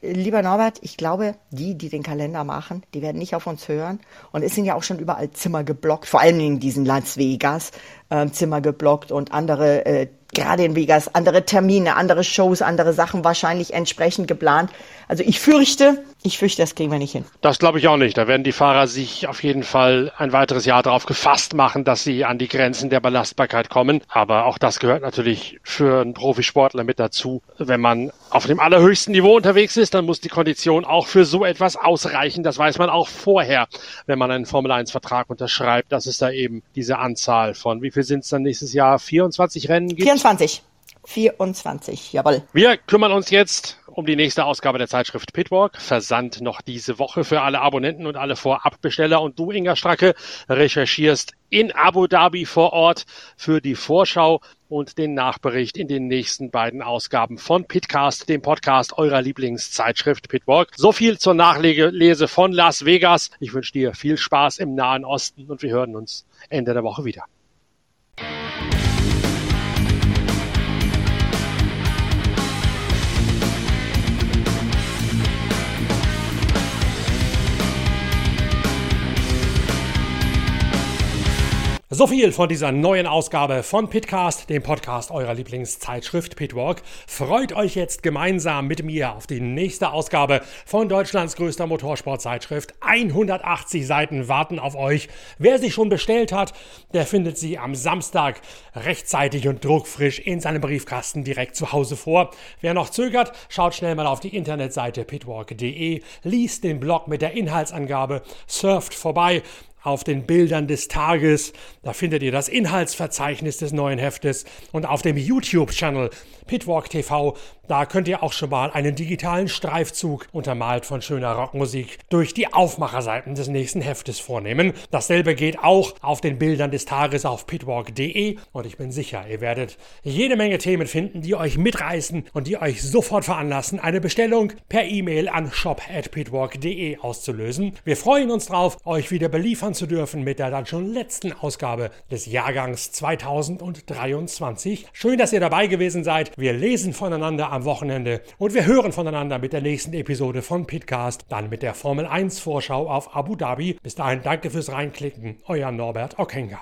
lieber Norbert, ich glaube, die, die den Kalender machen, die werden nicht auf uns hören. Und es sind ja auch schon überall Zimmer geblockt, vor allem in diesen Las Vegas äh, Zimmer geblockt und andere äh, gerade in Vegas andere Termine, andere Shows, andere Sachen wahrscheinlich entsprechend geplant. Also ich fürchte, ich fürchte, das kriegen wir nicht hin. Das glaube ich auch nicht. Da werden die Fahrer sich auf jeden Fall ein weiteres Jahr darauf gefasst machen, dass sie an die Grenzen der Belastbarkeit kommen. Aber auch das gehört natürlich für einen Profisportler mit dazu. Wenn man auf dem allerhöchsten Niveau unterwegs ist, dann muss die Kondition auch für so etwas ausreichen. Das weiß man auch vorher, wenn man einen Formel 1 Vertrag unterschreibt, dass es da eben diese Anzahl von, wie viel sind es dann nächstes Jahr? 24 Rennen gibt? 24. 24, jawohl. Wir kümmern uns jetzt um die nächste Ausgabe der Zeitschrift Pitwalk. Versand noch diese Woche für alle Abonnenten und alle Vorabbesteller. Und du, Inga Stracke, recherchierst in Abu Dhabi vor Ort für die Vorschau und den Nachbericht in den nächsten beiden Ausgaben von Pitcast, dem Podcast eurer Lieblingszeitschrift Pitwalk. So viel zur Nachlese von Las Vegas. Ich wünsche dir viel Spaß im Nahen Osten und wir hören uns Ende der Woche wieder. So viel von dieser neuen Ausgabe von Pitcast, dem Podcast eurer Lieblingszeitschrift Pitwalk. Freut euch jetzt gemeinsam mit mir auf die nächste Ausgabe von Deutschlands größter Motorsportzeitschrift. 180 Seiten warten auf euch. Wer sie schon bestellt hat, der findet sie am Samstag rechtzeitig und druckfrisch in seinem Briefkasten direkt zu Hause vor. Wer noch zögert, schaut schnell mal auf die Internetseite pitwalk.de, liest den Blog mit der Inhaltsangabe, surft vorbei auf den Bildern des Tages. Da findet ihr das Inhaltsverzeichnis des neuen Heftes und auf dem YouTube-Channel Pitwalk TV. Da könnt ihr auch schon mal einen digitalen Streifzug untermalt von schöner Rockmusik durch die Aufmacherseiten des nächsten Heftes vornehmen. Dasselbe geht auch auf den Bildern des Tages auf pitwalk.de und ich bin sicher, ihr werdet jede Menge Themen finden, die euch mitreißen und die euch sofort veranlassen, eine Bestellung per E-Mail an shop@pitwalk.de auszulösen. Wir freuen uns drauf, euch wieder beliefern zu dürfen mit der dann schon letzten Ausgabe des Jahrgangs 2023. Schön, dass ihr dabei gewesen seid. Wir lesen voneinander am Wochenende und wir hören voneinander mit der nächsten Episode von Pitcast, dann mit der Formel 1 Vorschau auf Abu Dhabi. Bis dahin danke fürs Reinklicken. Euer Norbert Okenga.